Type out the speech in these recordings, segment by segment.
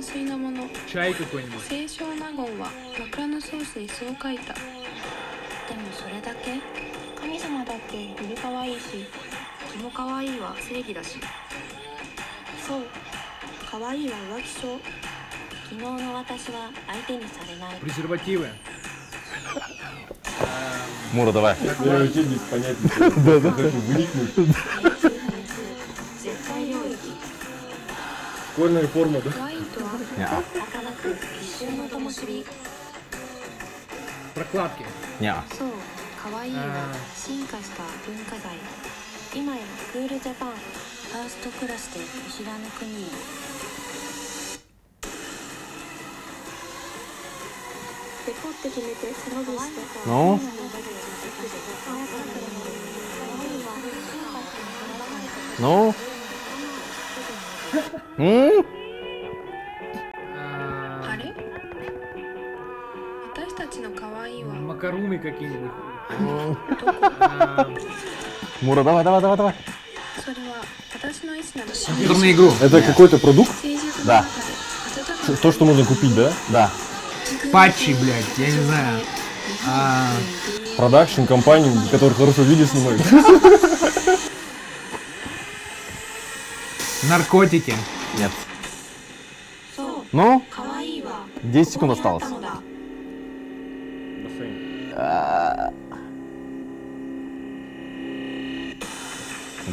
純粋なもの Чай какой-нибудь. 清少納言は枕草子にそう書いたでもそれだけ神様だってより可愛いし気も可愛いは正義だしそう可愛いは浮気症昨日の私は相手にされない Презервативы. Мура, давай. Я вообще без понятия. Да, да. Вникнуть. 絶対領域 Школьная форма, да? Ya. Perkuat ya. Ya. So, kawaii na shinka shita bunka zai. Ima ya Cool Japan First Class で見知らぬ国へ。デコって決めて背伸びして。No? のうん руны какие-нибудь. Мура, давай, давай, давай, давай. Интернет игру. Это какой-то продукт? Да. То, что можно купить, да? Да. Патчи, блядь, я не знаю. А. Продакшн компании, которые хорошо видео снимают. Наркотики. Нет. Ну? 10 секунд осталось.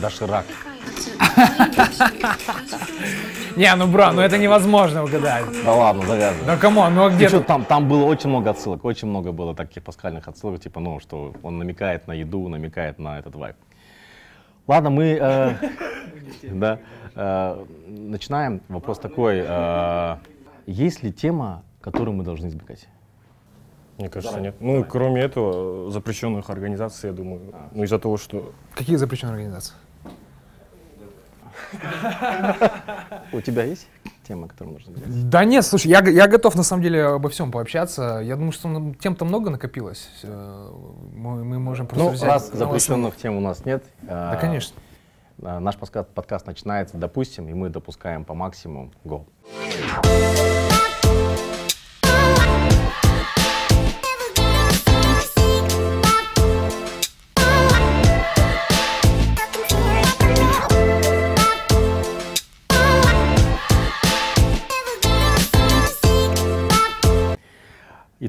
Доширак. Не, ну бро, ну это невозможно угадать. Да ладно, завязывай. Да come on, ну а ну, где что, там, там было очень много отсылок, очень много было таких паскальных отсылок, типа, ну, что он намекает на еду, намекает на этот вайп. Ладно, мы э, да, э, начинаем. Вопрос такой. Э, есть ли тема, которую мы должны избегать? Мне кажется, нет. Ну, кроме этого, запрещенных организаций, я думаю, ну, из-за того, что... Какие запрещенные организации? У тебя есть тема, которую нужно избегать? Да нет, слушай, я, я готов на самом деле обо всем пообщаться. Я думаю, что тем-то много накопилось. Э, Мы, мы можем просто Ну, взять... раз запрещенных тем у нас нет. Да, э, конечно. э, Наш подкаст, подкаст начинается, допустим, и мы допускаем по максимуму. Go.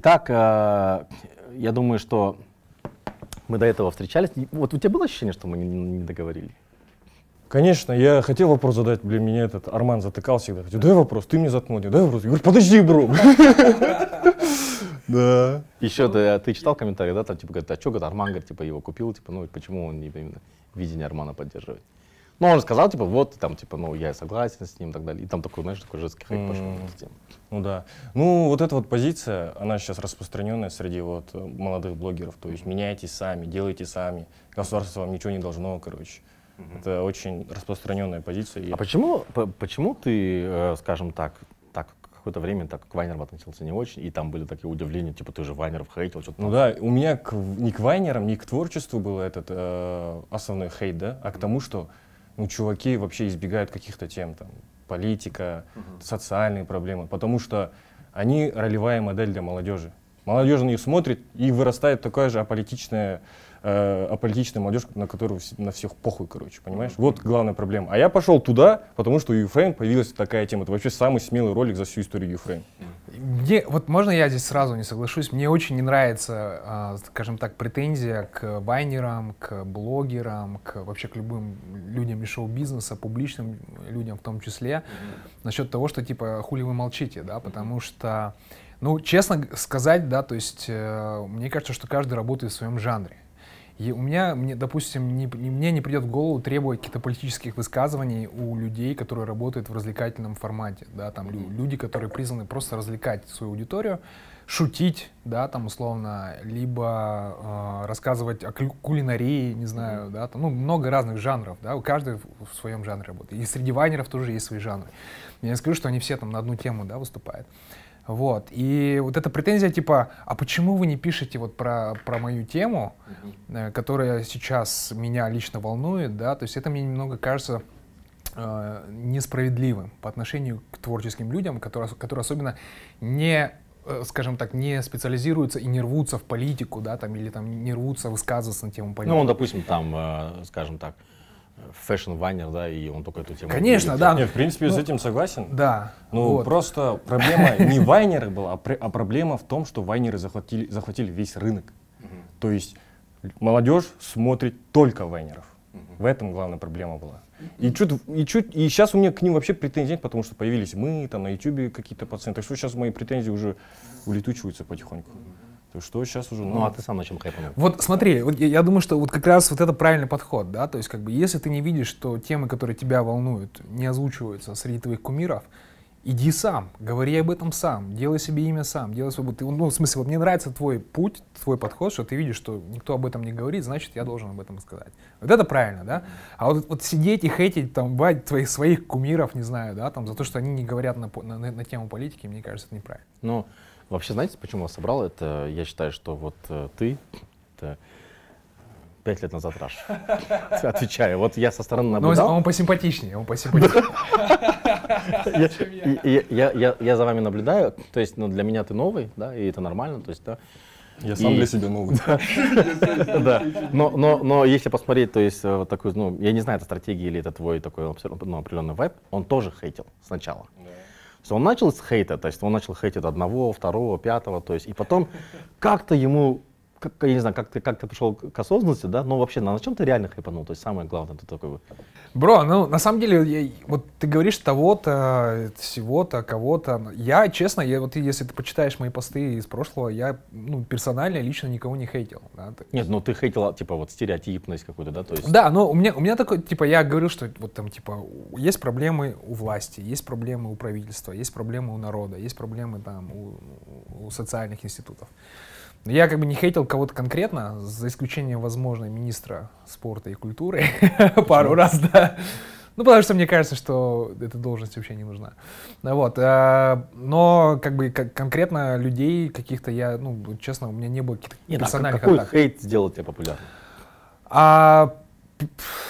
Итак, э, я думаю, что мы до этого встречались. Вот у тебя было ощущение, что мы не, договорили? Конечно, я хотел вопрос задать, блин, меня этот Арман затыкал всегда. Хотел, дай вопрос, ты мне заткнул, дай вопрос. Я говорю, подожди, бро. Да. Еще ты, ты читал комментарии, да, там типа говорят, а что, говорит, Арман, говорит, типа его купил, типа, ну почему он не именно видение Армана поддерживает? Ну, он сказал, типа, вот, там, типа, ну, я согласен с ним и так далее. И там такой, знаешь, такой жесткий хайп пошел тему. Ну да. Ну, вот эта вот позиция, она сейчас распространенная среди вот э, молодых блогеров. То есть меняйте сами, делайте сами. Государство вам ничего не должно, короче. Это очень распространенная позиция. и- А почему, по- почему ты, э, скажем так, так какое-то время так к Вайнерам относился не очень, и там были такие удивления, типа, ты же Вайнеров хейтил, что-то Ну да, у меня к, ни к вайнерам, ни к творчеству был этот э, основной хейт, да, а к тому, что ну, чуваки вообще избегают каких-то тем, там, политика, социальные проблемы, потому что они ролевая модель для молодежи. Молодежь на них смотрит, и вырастает такая же аполитичная, э, аполитичная молодежь, на которую на всех похуй, короче, понимаешь? Вот главная проблема. А я пошел туда, потому что у Юфрейм появилась такая тема. Это вообще самый смелый ролик за всю историю Юфрейм. Мне, вот можно я здесь сразу не соглашусь? Мне очень не нравится, а, скажем так, претензия к вайнерам, к блогерам, к вообще к любым людям из шоу-бизнеса, публичным людям в том числе, насчет того, что типа хули вы молчите, да, потому что, ну, честно сказать, да, то есть э, мне кажется, что каждый работает в своем жанре. И у меня, мне, допустим, не, не- мне не придет в голову требовать каких-то политических высказываний у людей, которые работают в развлекательном формате, да, там лю- люди, которые призваны просто развлекать свою аудиторию, шутить, да, там условно, либо э, рассказывать о кулинарии, не знаю, да, там, ну, много разных жанров, да, у каждого в, в своем жанре работает. И среди вайнеров тоже есть свои жанры. Я не скажу, что они все там на одну тему, да, выступают. Вот. И вот эта претензия типа, а почему вы не пишете вот про, про мою тему, э, которая сейчас меня лично волнует, да, то есть это мне немного кажется э, несправедливым по отношению к творческим людям, которые, которые особенно не э, скажем так, не специализируются и не рвутся в политику, да, там, или там не рвутся высказываться на тему политики. Ну, он, допустим, там, э, скажем так, fashion-вайнер, да, и он только эту тему... Конечно, любит. да. Нет, в принципе, Ну, с этим согласен. Да. Ну, вот. просто проблема не вайнеры была, а, а проблема в том, что вайнеры захватили, захватили весь рынок. То есть молодежь смотрит только вайнеров. В этом главная проблема была. И чуть, и чуть, и сейчас у меня к ним вообще претензий нет, потому что появились мы, там на ютубе какие-то пацаны. Так что сейчас мои претензии уже улетучиваются потихоньку. Так что сейчас уже, Ну, а ты сам на чем хайпанул? Вот смотри, вот я, я думаю, что вот как раз вот это правильный подход, да, то есть как бы если ты не видишь, что темы, которые тебя волнуют, не озвучиваются среди твоих кумиров, иди сам, говори об этом сам, делай себе имя сам, делай свой, ты, ну, в смысле, вот мне нравится твой путь, твой подход, что ты видишь, что никто об этом не говорит, значит, я должен об этом сказать. Вот это правильно, да? А вот, вот сидеть и хейтить там бать твоих своих кумиров, не знаю, да, там за то, что они не говорят на, на, на- на тему политики, мне кажется, это неправильно. Ну, вообще, знаете, почему я собрал это? Я считаю, что вот э, ты, это пять лет назад Раш. Отвечаю, вот я со стороны Но он, наблюдал. он посимпатичнее, он посимпатичнее. я, я, я, за вами наблюдаю, то есть, ну, для меня ты новый, да, и это нормально, то есть, да. я сам И- для себя новый. Да, но, но, но если посмотреть, то есть, э, вот такой, ну, я не знаю, это стратегия или это твой такой ну, определенный вайб, он тоже хейтил сначала. Есть он начал с хейта, то есть он начал хейтить одного, второго, пятого, то есть, и потом как-то ему, как, я не знаю, как ты, как ты пришел к осознанности, да, но вообще, на чем ты реально хайпанул, то есть самое главное, ты такой, Бро, ну на самом деле, я- вот ты говоришь того-то, всего-то, кого-то. Я, честно, я, вот если ты почитаешь мои посты из прошлого, я ну, персонально лично никого не хейтил. Да, так- нет, ну ты хейтил, типа, вот стереотипность какую-то, да, то есть, Да, но у меня, у меня такой, типа, я говорил, что вот там, типа, есть проблемы у власти, есть проблемы у правительства, есть проблемы у народа, есть проблемы там у, у социальных институтов. Я как бы не хейтил кого-то конкретно, за исключением, возможно, министра спорта и культуры пару раз, да. Ну, потому что мне кажется, что эта должность вообще не нужна. Ну, Вот. э, Но как бы как- конкретно людей каких-то я, ну, честно, у меня не было каких-то Нет, а персональных какой атак. хейт сделал тебя популярным? А,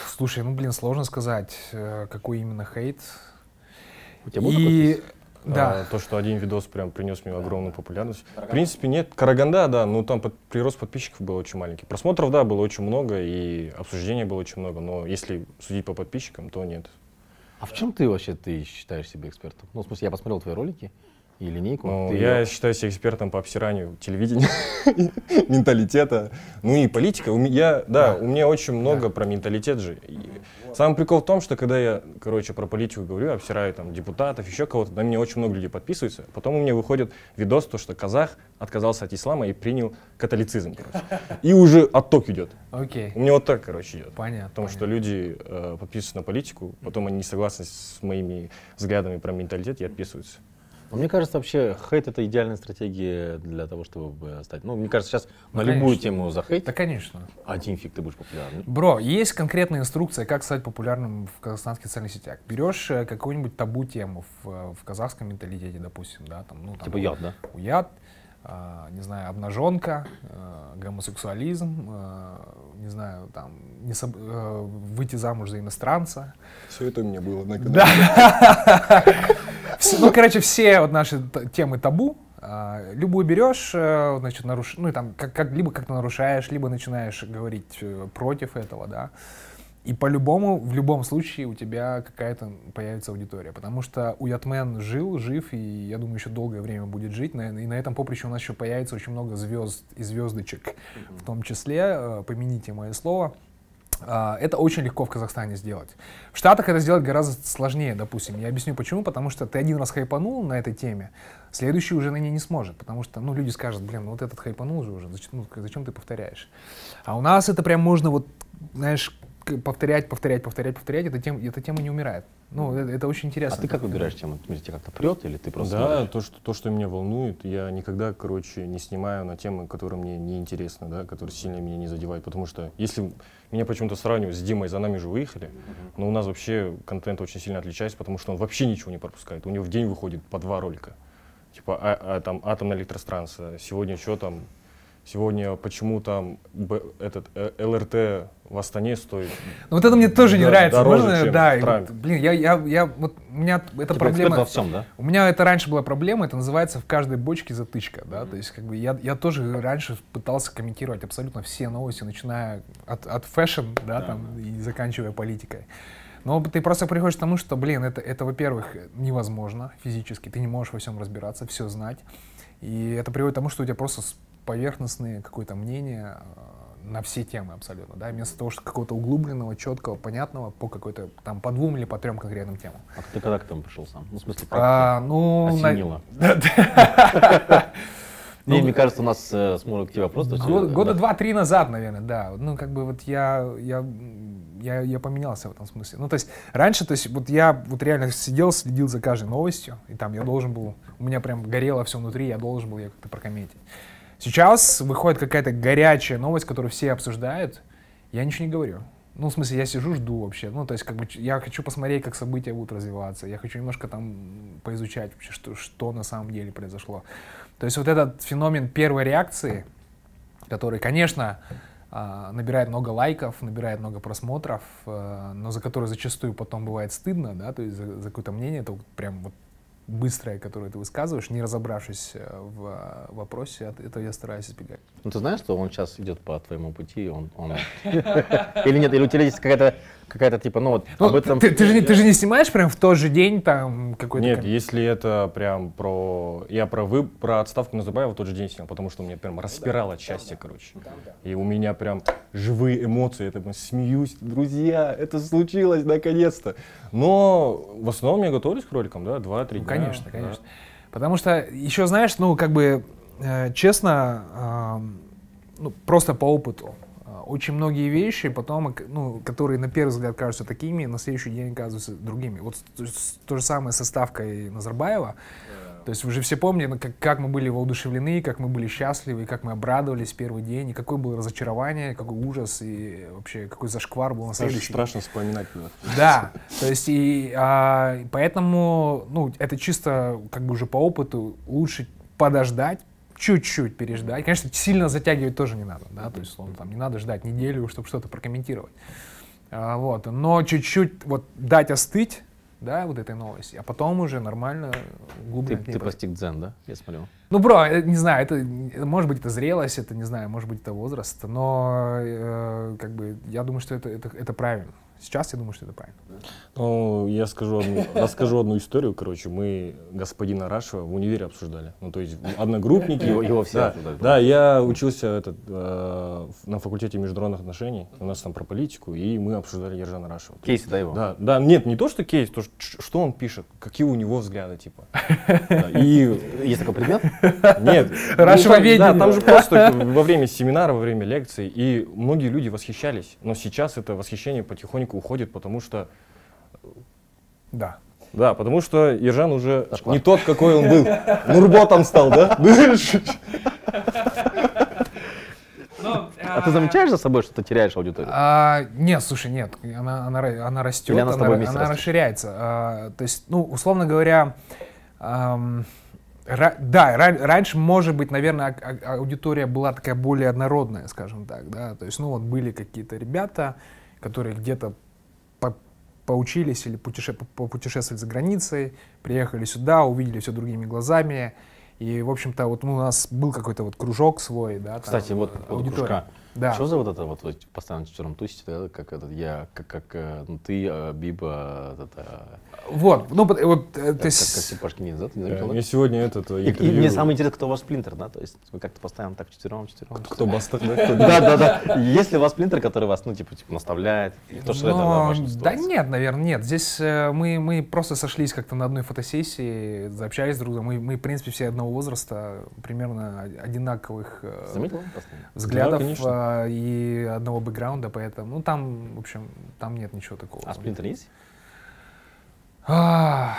слушай, ну, блин, сложно сказать, э, какой именно хейт. У тебя был такой И, список? Да, А, то, что один видос прям принес мне огромную популярность. В принципе, нет. Караганда, да, ну там под- прирост подписчиков был очень маленький. Просмотров, да, было очень много, и обсуждений было очень много, но если судить по подписчикам, то нет. А в чем ты вообще ты считаешь себя экспертом? Ну, в смысле, я посмотрел твои ролики и линейку. Ну, ты я её- считаю себя экспертом по обсиранию телевидения, менталитета, ну и политика. Я, да, у меня очень много про менталитет же. И Самый прикол в том, что когда я, короче, про политику говорю, обсираю там депутатов, еще кого-то, на меня очень много людей подписываются. Потом у меня выходит видос, то, что казах отказался от ислама и принял католицизм, короче. И уже отток идет. окей, У меня вот так, короче, идет. понятно. Потому что люди э, подписываются на политику, потом они не согласны с моими взглядами про менталитет и отписываются. Но мне кажется, вообще хейт это идеальная стратегия для того, чтобы стать. Ну, мне кажется, сейчас Ну, на любую тему захейтить, Да, конечно. один фиг ты будешь популярным. Бро, есть конкретная инструкция, как стать популярным в казахстанских социальных сетях. Берешь э, какую-нибудь табу тему в, э, в казахском менталитете, допустим, да, там, ну, там, Типа яд, да? уяд, а, не знаю, обнаженка, э, гомосексуализм, э, не знаю, там, не соб- э, выйти замуж за иностранца. Все это у меня было на Да. Все- Ну, короче, все вот наши темы табу, а, любую берешь, э, значит, наруш... ну, и там, как, как, либо как-то нарушаешь, либо начинаешь говорить э, против этого, да. И по-любому, в любом случае у тебя какая-то появится аудитория. Потому что Уятмен жил, жив, и я думаю, еще долгое время будет жить. И на этом поприще у нас еще появится очень много звезд и звездочек. В том числе, э, помяните мое слово, а, это очень легко в Казахстане сделать. В Штатах это сделать гораздо сложнее, допустим. Я объясню почему. Потому что ты один раз хайпанул на этой теме, следующий уже на ней не сможет. Потому что ну, люди скажут, блин, ну вот этот хайпанул же уже, зачем, ну, зачем ты повторяешь? А у нас это прям можно вот, знаешь, повторять, повторять, повторять, повторять, эта тема, эта тема не умирает. Ну, это, это очень А интересно. ты как выбираешь тему? Тебя как-то прет или ты просто Да, то что, то, что меня волнует, я никогда, короче, не снимаю на темы, которые мне не интересны, да, которые сильно меня не задевают. Потому что если меня почему-то сравнивают с Димой, за нами же выехали, но у нас вообще контент очень сильно отличается, потому что он вообще ничего не пропускает. У него в день выходит по два ролика. Типа, а, а, там атомная электростанция, сегодня что там, Сегодня почему там Б- этот э, ЛРТ в Астане стоит Ну вот это мне тоже не Да, нравится. дороже, Можно, чем да, вот, блин, я, я, я, вот у меня это Типа эксперт проблема. во всем, да? У меня это раньше была проблема, это называется в каждой бочке затычка, да, то есть как бы я, я тоже раньше пытался комментировать абсолютно все новости, начиная от, от fashion, да, там, и заканчивая политикой. Но ты просто приходишь к тому, что, блин, это, это, во-первых, невозможно физически, ты не можешь во всем разбираться, все знать, и это приводит к тому, что у тебя просто поверхностные какое-то мнение э, на все темы абсолютно, да, вместо того, что какого-то углубленного, четкого, понятного по какой-то там по двум или по трем конкретным темам. А ты когда к этому пришел сам? Ну, в смысле, как А, ну, осенило? Ну, Не, мне кажется, у нас э, с Мурой к тебе вопрос. года да. два-три назад, наверное, да. Ну, как бы вот я, я, я, я поменялся в этом смысле. Ну, то есть раньше, то есть вот я вот реально сидел, следил за каждой новостью, и там я должен был, у меня прям горело все внутри, я должен был ее как-то прокомментить. Сейчас выходит какая-то горячая новость, которую все обсуждают, я ничего не говорю. Ну, в смысле, я сижу, жду вообще. Ну, то есть, как бы, я хочу посмотреть, как события будут развиваться. Я хочу немножко там поизучать вообще, что, что на самом деле произошло. То есть, вот этот феномен первой реакции, который, конечно, а, набирает много лайков, набирает много просмотров, э, но за который зачастую потом бывает стыдно, да, то есть за, за какое-то мнение, это прям вот быстрое, которое ты высказываешь, не разобравшись э, в э, вопросе, от этого я стараюсь избегать. Ну, ты знаешь, что он сейчас идет по твоему пути, он... он... Или нет, или у тебя есть какая-то, какая-то типа, ну вот, Ну, об этом... ты, ты же, не- ты же не снимаешь прям в тот же день там какой-то... Нет, если это прям про... Я про, вы... про отставку Назарбаева в тот же день снял, потому что меня прям распирало от счастья, короче. И у меня прям живые эмоции, я там смеюсь, друзья, это случилось наконец-то. Но в основном я готовлюсь к роликам, да, два-три Ну, дня. конечно, да. конечно. Потому что еще, знаешь, ну, как бы, э, честно, ам, ну, просто по опыту, очень многие вещи потом, ну, которые на первый взгляд кажутся такими, на следующий день оказываются другими. Вот с- то, то же самое со ставкой Назарбаева. То есть вы же все помните, ну, как, как мы были воодушевлены, как мы были счастливы, как мы обрадовались первый день, и какое было разочарование, какой ужас, и вообще какой зашквар был на следующий день. страшно вспоминать было. Да, то есть и а, и поэтому, ну, это чисто как бы уже по опыту лучше подождать, чуть-чуть переждать. Конечно, сильно затягивать тоже не надо, да, то есть, условно, там не надо ждать неделю, чтобы что-то прокомментировать. А, вот, но чуть-чуть вот дать остыть, да, вот этой новости, а потом уже нормально, Ты, глубже ты подойти. постиг дзен, да? Я смотрю. Ну, бро, э, не знаю, это, э, может быть, это зрелость, это, не знаю, может быть, это возраст, но, э, как бы, я думаю, что это, это, это правильно. Сейчас я думаю, что это правильно. Ну, я скажу одну, расскажу одну историю, короче. Мы господина Рашева в универе обсуждали. Ну, то есть одногруппники. Его- его все да, обсуждали. да, я учился этот, э, на факультете международных отношений. У нас там про политику, и мы обсуждали Ержана Рашева. Кейси, да, его? Да, да, нет, не то, что кейс, то, что он пишет, какие у него взгляды, типа. Да, И Есть такой предмет? нет. Рашевоведение. Ну, там- Да, там же просто во время семинара, во время лекций, и многие люди восхищались. Но сейчас это восхищение потихоньку уходит, потому что Да. да, потому что Ержан уже Зашквар. не тот, какой он был. Нурботом стал, да? А ты замечаешь за собой, что ты теряешь аудиторию? А, нет, слушай, нет, она, она, она растет, Или она она растет? расширяется. А, то есть, ну, условно говоря, ам, ра- да, ра- раньше, может быть, наверное, а- а- аудитория была такая более однородная, скажем так, да, то есть, ну, вот были какие-то ребята, которые где-то по- поучились или путеше- по- попутешествовали за границей, приехали сюда, увидели все другими глазами, и, в общем-то, вот ну, у нас был какой-то вот кружок свой, да, там, Кстати, вот э, аудитория. кружка. Да. Что за вот это вот, вот постоянно четвером тусите, да, как этот, я, как, как э, ну, ты, э, Биба, этот, э, Вот, ну, вот, э, как, то как да, ты не заметил, да? Мне сегодня этот И, и мне самое интересное, кто у вас сплинтер, да, то есть вы как-то постоянно так четвером, четвером. Кто бастак, да? Да, да, да. Есть ли у вас сплинтер, который вас, ну, типа, типа наставляет? И кто же это, да, ваша да нет, наверное, нет. Здесь мы, мы просто сошлись как-то на одной фотосессии, заобщались друг с другом. Мы, мы, в принципе, все одного возраста, примерно одинаковых взглядов конечно. Э, и одного бэкграунда, поэтому, ну, там, в общем, там нет ничего такого. А сплинтер есть? А,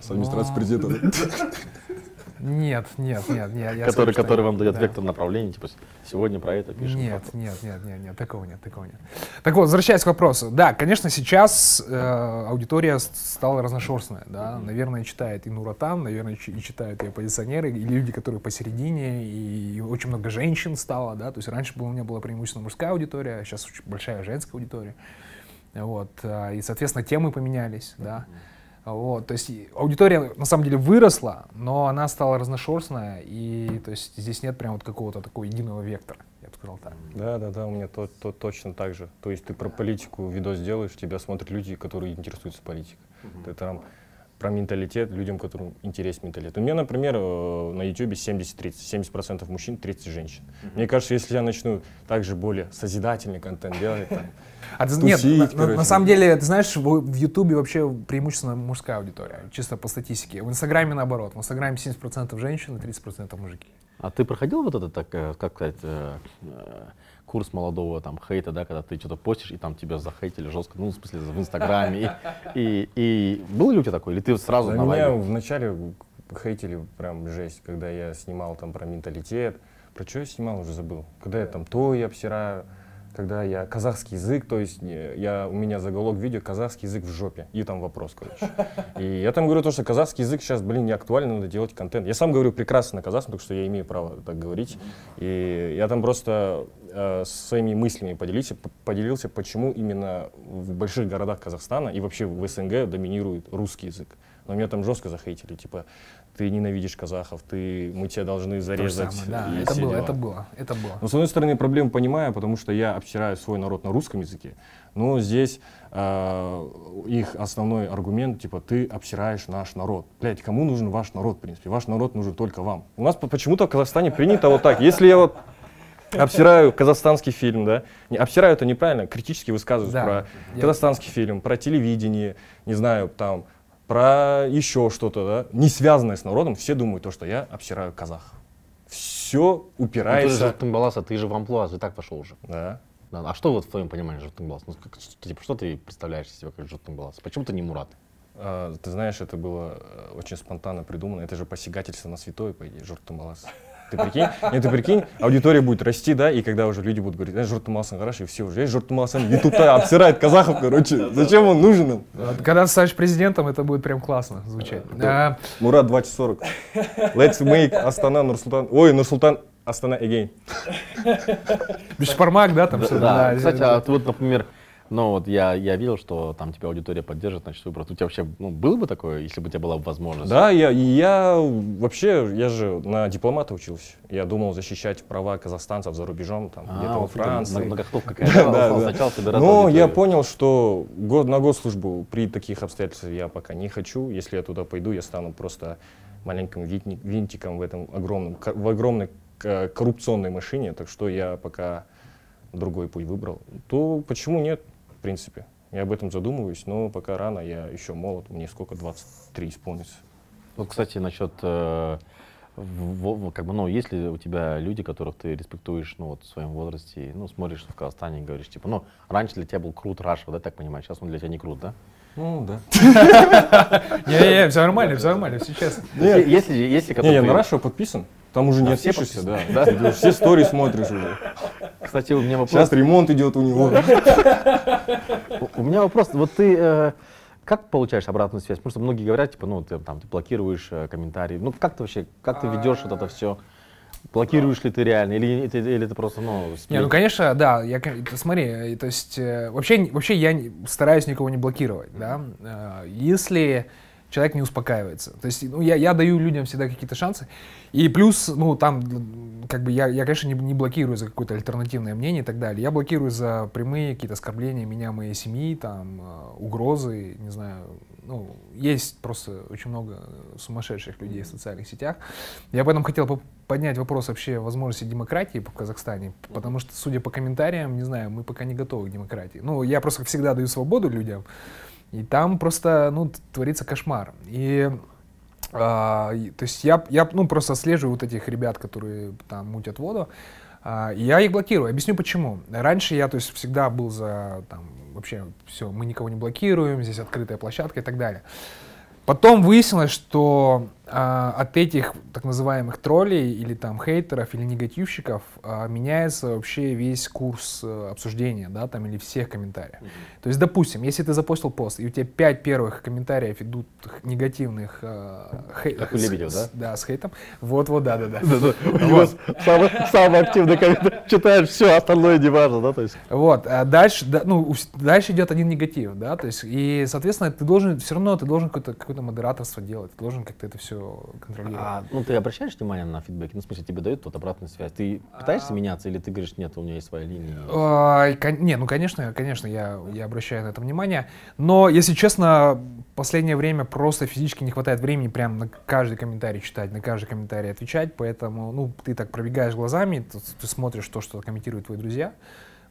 С администрацией ну, президента. Нет, нет, нет, нет. я который, скажу, который вам дает да. вектор направления, типа сегодня про это пишем. Нет, нет, нет, нет, нет, такого нет, такого нет. Так вот, возвращаясь к вопросу. Да, конечно, сейчас э, аудитория стала разношерстная, да. Наверное, читает и Нуратан, наверное, и читают и оппозиционеры, и люди, которые посередине, и очень много женщин стало, да. То есть раньше у меня была преимущественно мужская аудитория, а сейчас очень большая женская аудитория. Вот, а, и, соответственно, темы поменялись, да. Вот, то есть аудитория на самом деле выросла, но она стала разношерстная, и то есть здесь нет прям вот какого-то такого единого вектора, я бы сказал так. Да, да, да, у меня то, то, точно так же. То есть ты про политику видос делаешь, тебя смотрят люди, которые интересуются политикой. Ты там про менталитет, людям, которым интересен менталитет. У меня, например, э, на YouTube 70-30, 70% мужчин, 30 женщин. Мне кажется, если я начну также более созидательный контент делать, там, А ты- нет, Тусить, на, на- короче. на самом деле, ты знаешь, в, в Ютубе вообще преимущественно мужская аудитория, чисто по статистике. В Инстаграме наоборот, в Инстаграме 70% женщин и 30% мужики. А ты проходил вот этот, так, э, как сказать, э, э, курс молодого там хейта, да, когда ты что-то постишь, и там тебя захейтили жестко, ну, в смысле, в Инстаграме. И, и, и был ли у тебя такой? Или ты сразу На на меня вначале хейтили прям жесть, когда я снимал там про менталитет. Про что я снимал, уже забыл. Когда я там то я обсираю, когда я казахский язык, то есть я, у меня заголовок видео «казахский язык в жопе». И там вопрос, короче. И я там говорю то, что казахский язык сейчас, блин, не актуально, надо делать контент. Я сам говорю прекрасно на казахском, так что я имею право так говорить. И я там просто э, своими мыслями поделился, п- поделился, почему именно в больших городах Казахстана и вообще в СНГ доминирует русский язык. Но меня там жестко захейтили, типа, ты ненавидишь казахов, ты, мы тебя должны зарезать. самое, да, это было, дела. это было, это было. Но с одной стороны проблему понимаю, потому что я обсираю свой народ на русском языке, но здесь э, их основной аргумент, типа, ты обсираешь наш народ. Блять, кому нужен ваш народ, в принципе? Ваш народ нужен только вам. У нас по- почему-то в Казахстане принято вот так. Если я вот обсираю казахстанский фильм, да, не, обсираю это неправильно, критически высказываюсь Да, про я- казахстанский фильм, про телевидение, не знаю, там, про еще что-то, да, не связанное с народом, все думают то, что я обсираю казахов. Все Ну, ты же упирается... Журтынбалас, а ты же в амплуа, ты так пошел уже. Да. Да, А что вот в твоем понимании Журтынбалас? Ну, как, что, типа, что ты представляешь из себя как Журтынбалас? Почему ты не Мурат? А, ты знаешь, это было э, очень спонтанно придумано. Это же посягательство на святое, по идее, Журтумалас. Ты прикинь? Нет, ты прикинь, аудитория будет расти, да, и когда уже люди будут говорить, знаешь, Журтумаласан хорошо, и все уже, есть Журтумаласан, ютуб-то обсирает казахов, короче, зачем он нужен? Вот Когда ты станешь президентом, это будет прям классно звучать. А, Мурат 240. Let's make Астана Нурсултан. Ой, Нурсултан Астана again. Бешпармак, да, там что-то. Да, да, кстати, да. а вот, например, ну вот я, я видел, что там тебя аудитория поддержит, значит, выбор. У тебя вообще, ну, было бы такое, если бы у тебя была возможность? Да, я, я вообще, я же на дипломата учился. Я думал защищать права казахстанцев за рубежом, там, А, где-то во вот Франции. Многохтовка какая-то. Да, да, Но я понял, что год на госслужбу при таких обстоятельствах я пока не хочу. Если я туда пойду, я стану просто маленьким винтиком в этом огромном, в огромной коррупционной машине. Так что я пока другой путь выбрал. То почему нет, принципе? Я об этом задумываюсь, но пока рано, я еще молод, мне сколько, 23 исполнится. Вот, кстати, насчет, э, в- в- как бы, ну, есть ли у тебя люди, которых ты респектуешь, ну, вот, в своем возрасте, ну, смотришь в Казахстане и говоришь, типа, ну, раньше для тебя был крут Рашев, да, так понимаю, сейчас он для тебя не крут, да? Ну, да. Не-не-не, все нормально, все нормально, все честно. Если, если, если Не, я на Рашева подписан. Там уже не все отпишешься, да. Ты все истории смотришь уже. Кстати, у меня вопрос. Сейчас ремонт идет у него. У у меня вопрос. Вот ты э, как получаешь обратную связь? Потому что многие говорят, типа, ну, ты там ты блокируешь э, комментарии. Ну, как ты вообще, как ты ведешь вот это все? Блокируешь ли ты реально? Или, это- или ты просто, ну, Не, ну конечно, да. Я, смотри, э, то есть э, вообще, вообще я стараюсь никого не блокировать, да. Э, Если человек не успокаивается, то есть ну, я, я даю людям всегда какие-то шансы, и плюс, ну там, как бы я, я конечно, не, не блокирую за какое-то альтернативное мнение и так далее. Я блокирую за прямые какие-то оскорбления меня, моей семьи, там угрозы, не знаю. Ну, есть просто очень много сумасшедших людей в социальных сетях. Я поэтому хотел поднять вопрос вообще возможности демократии в Казахстане, потому что, судя по комментариям, не знаю, мы пока не готовы к демократии. Ну, я просто всегда даю свободу людям, и там просто, ну, творится кошмар. И, а, то есть я, я, ну, просто слежу вот этих ребят, которые там мутят воду, а, я их блокирую. Объясню почему. Раньше я, то есть, всегда был за, там, вообще, все, мы никого не блокируем, здесь открытая площадка и так далее. Потом выяснилось, что а, от этих так называемых троллей или там хейтеров или негативщиков а, меняется вообще весь курс а, обсуждения, да, там или всех комментариев. То есть, допустим, если ты запостил пост, и у тебя пять первых комментариев идут негативных а, хей- Как у с- Лебедева, да? Да, с хейтом. Вот-вот, да-да-да. У него самый, активный комментарий. Читаешь все, остальное не важно, да, то есть. Вот, а дальше, да, ну, дальше идет один негатив, да, то есть, и, соответственно, ты должен, все равно ты должен какое-то, какое-то модераторство делать, ты должен как-то это все контролировать. А, ну, ты обращаешь внимание на фидбэк? Ну, в смысле, тебе дают вот обратную связь. Ты пытаешься меняться или ты говоришь, нет, у меня есть своя линия? Кон- Не, ну конечно, конечно, я, я обращаю на это внимание. Но, если честно, в последнее время просто физически не хватает времени прям на каждый комментарий читать, на каждый комментарий отвечать. Поэтому, ну, ты так пробегаешь глазами, ты, ты смотришь то, что комментируют твои друзья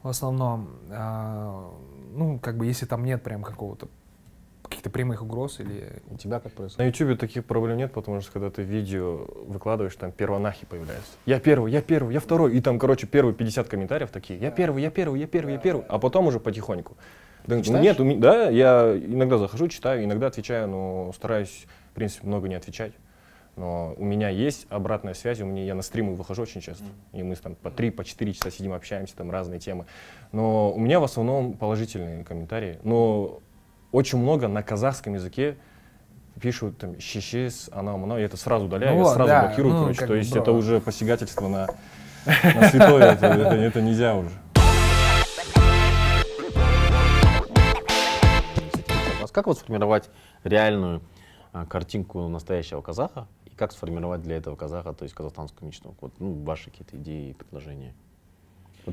в основном. А, ну, как бы, если там нет прям какого-то каких-то прямых угроз или У тебя как происходит? На YouTube таких проблем нет, потому что когда ты видео выкладываешь, там первонахи появляются. Я первый, я первый, я второй. И там, короче, первые 50 комментариев такие. Я первый, я первый, я первый, я первый. А потом уже потихоньку. Да, ну, нет, у меня- да, я иногда захожу, читаю, иногда отвечаю, но стараюсь, в принципе, много не отвечать. Но у меня есть обратная связь, у меня я на стримы выхожу очень часто, и мы там по 3, по 4 часа сидим, общаемся, там разные темы. Но у меня в основном положительные комментарии. Но очень много на казахском языке пишут там щищес, она, она, я это сразу удаляю, Ну я вот, сразу да, блокирую, ну, короче. То есть бро. это уже посягательство на, на святое, это, это- это нельзя уже. вопрос. Как вот сформировать реальную а, картинку настоящего казаха и как сформировать для этого казаха, то есть казахстанскую мечту? Вот, ну, ваши какие-то идеи и предложения.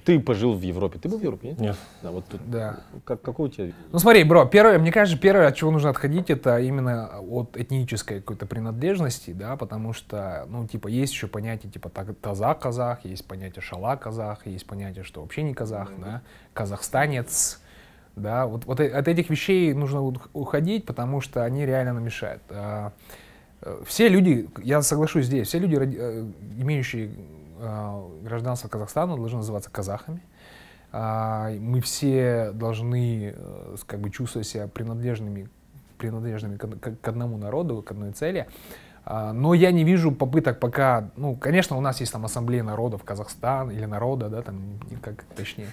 Ты пожил в Европе. Ты был в Европе, нет? Нет. Да, вот тут, да. как, какой у тебя... Ну смотри, бро, первое, мне кажется, первое, от чего нужно отходить, это именно от этнической какой-то принадлежности, да, потому что, ну, типа, есть еще понятие, типа, та- тазах-казах, есть понятие шала-казах, есть понятие, что вообще не казах, да, казахстанец, да, вот, вот от этих вещей нужно ух- уходить, потому что они реально нам мешают. А, э, Все люди, я соглашусь здесь, все люди, э, имеющие гражданство Казахстана, должны называться казахами. А, Мы все должны э, как бы чувствовать себя принадлежными, принадлежными к, од- к- к одному народу, к одной цели. А, Но я не вижу попыток пока, ну, конечно, у нас есть там ассамблея народов Казахстан или народа, да, там, как точнее.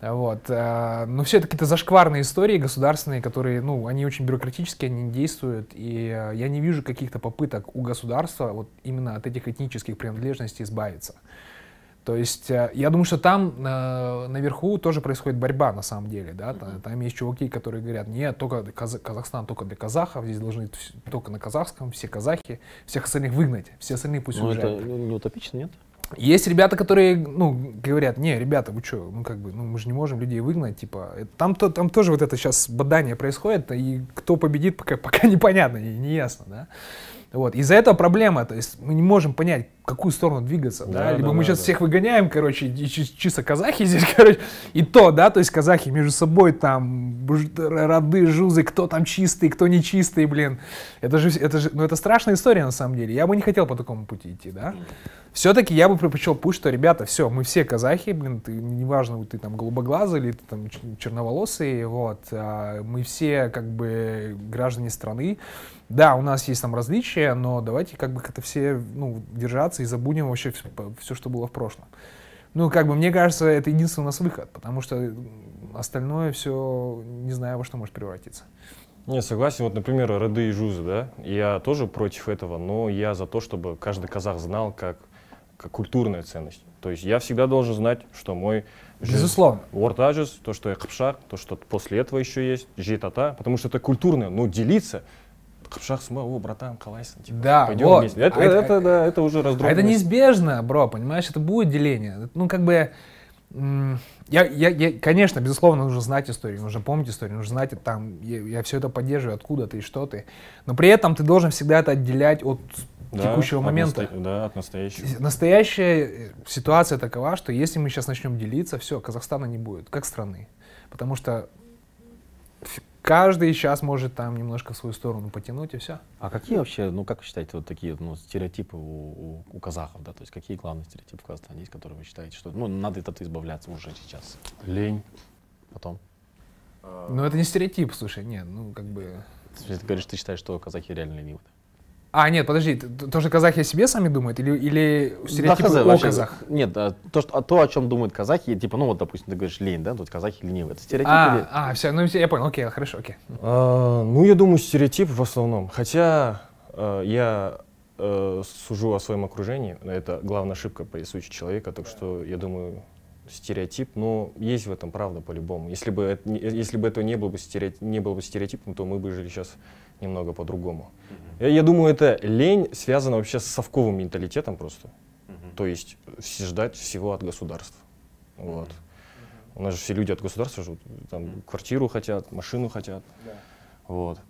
Вот. а, Но все это какие-то зашкварные истории государственные, которые, ну, они очень бюрократические, они не действуют, и а, я не вижу каких-то попыток у государства вот именно от этих этнических принадлежностей избавиться. То есть э, я думаю, что там э, наверху тоже происходит борьба на самом деле, да, Та- там, есть чуваки, которые говорят, нет, только Каза- Казахстан только для казахов, здесь должны только на казахском, все казахи, всех остальных выгнать, все остальные пусть Ну, уезжают. это ну, не утопично, нет? Есть ребята, которые, ну, говорят, не, ребята, вы что, ну, как бы, ну, мы же не можем людей выгнать, типа, там, то, там тоже вот это сейчас бадание происходит, и кто победит, пока, пока непонятно, и не ясно, да. Вот, из-за этого проблема, то есть мы не можем понять, какую сторону двигаться, да, Да, либо да, мы да, сейчас да. всех выгоняем, короче, и чи- чисто казахи здесь, короче, и то, да, то есть казахи между собой там, роды, жузы, кто там чистый, кто не чистый, блин, это же, это же, ну, это страшная история на самом деле, я бы не хотел по такому пути идти, да. Все-таки я бы предпочел пусть, что, ребята, все, мы все казахи, блин, ты, неважно, ты там голубоглазый или ты там черноволосый, вот, а, мы все как бы граждане страны. Да, у нас есть там различия, но давайте как бы как-то все, ну, держаться и забудем вообще все, что было в прошлом. Ну, как бы, мне кажется, это единственный у нас выход, потому что остальное все, не знаю, во что может превратиться. Не, согласен. Вот, например, роды и жузы, да, я тоже против этого, но я за то, чтобы каждый казах знал, как, как культурная ценность. То есть я всегда должен знать, что мой Безусловно. Ортажес, то, что я капшак, то, что после этого еще есть житата, потому что это культурное, но делиться, капшак с о, братан, калайсан, типа, Да, пойдем вот. вместе. Это, А это- это, да, это уже А раздробленность. это неизбежно, бро, понимаешь, это будет деление. Ну, как бы, я, я, я- конечно, безусловно, нужно знать историю, нужно помнить историю, нужно знать, там, я, все это поддерживаю, откуда ты и что ты. Но при этом ты должен всегда это отделять от Да, текущего от момента. насто- Да, от настоящего. Настоящая э, ситуация такова, что если мы сейчас начнем делиться, все, Казахстана не будет, как страны. Потому что каждый сейчас может там немножко в свою сторону потянуть, и все. А какие вообще, ну как вы считаете, вот такие ну, стереотипы у, у, у казахов, да? То есть какие главные стереотипы в Казахстане есть, которые вы считаете, что ну, надо от этого избавляться уже сейчас, Лень. потом? Но это не стереотип, слушай, нет, ну как бы... Ты говоришь, ты считаешь, что казахи реально ленивы. да? А, нет, подожди, т- т- тоже казахи о себе сами думают или, или Да, стереотипы хз, о вообще, казах? Нет, а, то, что, а то, о чем думают казахи, типа, ну вот, допустим, ты говоришь лень, да, то есть казахи ленивые. Это стереотип А, или... а, все, ну я понял, окей, хорошо, окей. А, ну, я думаю, стереотип в основном. Хотя э, я э, сужу о своем окружении, это главная ошибка присуща человека, так что я думаю, стереотип, но есть в этом правда по-любому. Если бы, это, если бы этого не было бы, стереотип, не было бы стереотипом, то мы бы жили сейчас немного по-другому. Я, я думаю, это лень связана вообще с совковым менталитетом просто. То есть все ждать всего от государства. Вот. У нас же все люди от государства живут, там квартиру хотят, машину хотят. Вот.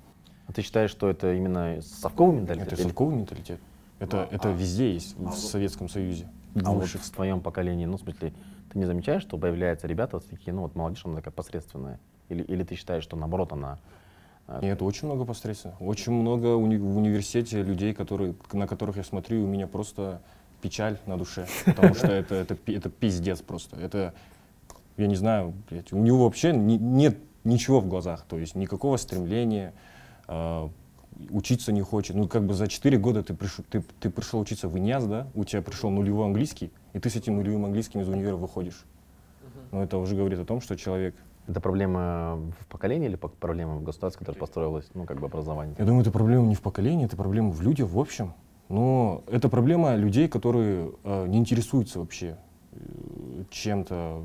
А ты считаешь, что это именно совковый менталитет? Это Или- совковый менталитет. Это, это везде есть, в Советском Союзе. А вот в твоем поколении, ну, в смысле, ты не замечаешь, что появляются ребята вот такие, ну, вот молодежь, она такая посредственная? Или, или ты считаешь, что наоборот она... э, Нет, очень много посредственных. Очень много уни- в университете людей, которые, на которых я смотрю, и у меня просто печаль на душе. Потому что это, это, это пиздец просто. Это, я не знаю, блядь, у него вообще ни- нет ничего в глазах. То есть никакого стремления, а, учиться не хочет. Ну, как бы за 4 года ты пришел, ты, ты пришел учиться в ИНЯС, да? У тебя пришел нулевой английский, и ты с этим нулевым английским из универа выходишь. Но это уже говорит о том, что человек Это проблема в поколении или проблема в государстве, которое построилось, ну, как бы образование? Я думаю, это проблема не в поколении, это проблема в людях в общем. Но это проблема людей, которые э, не интересуются вообще э, чем-то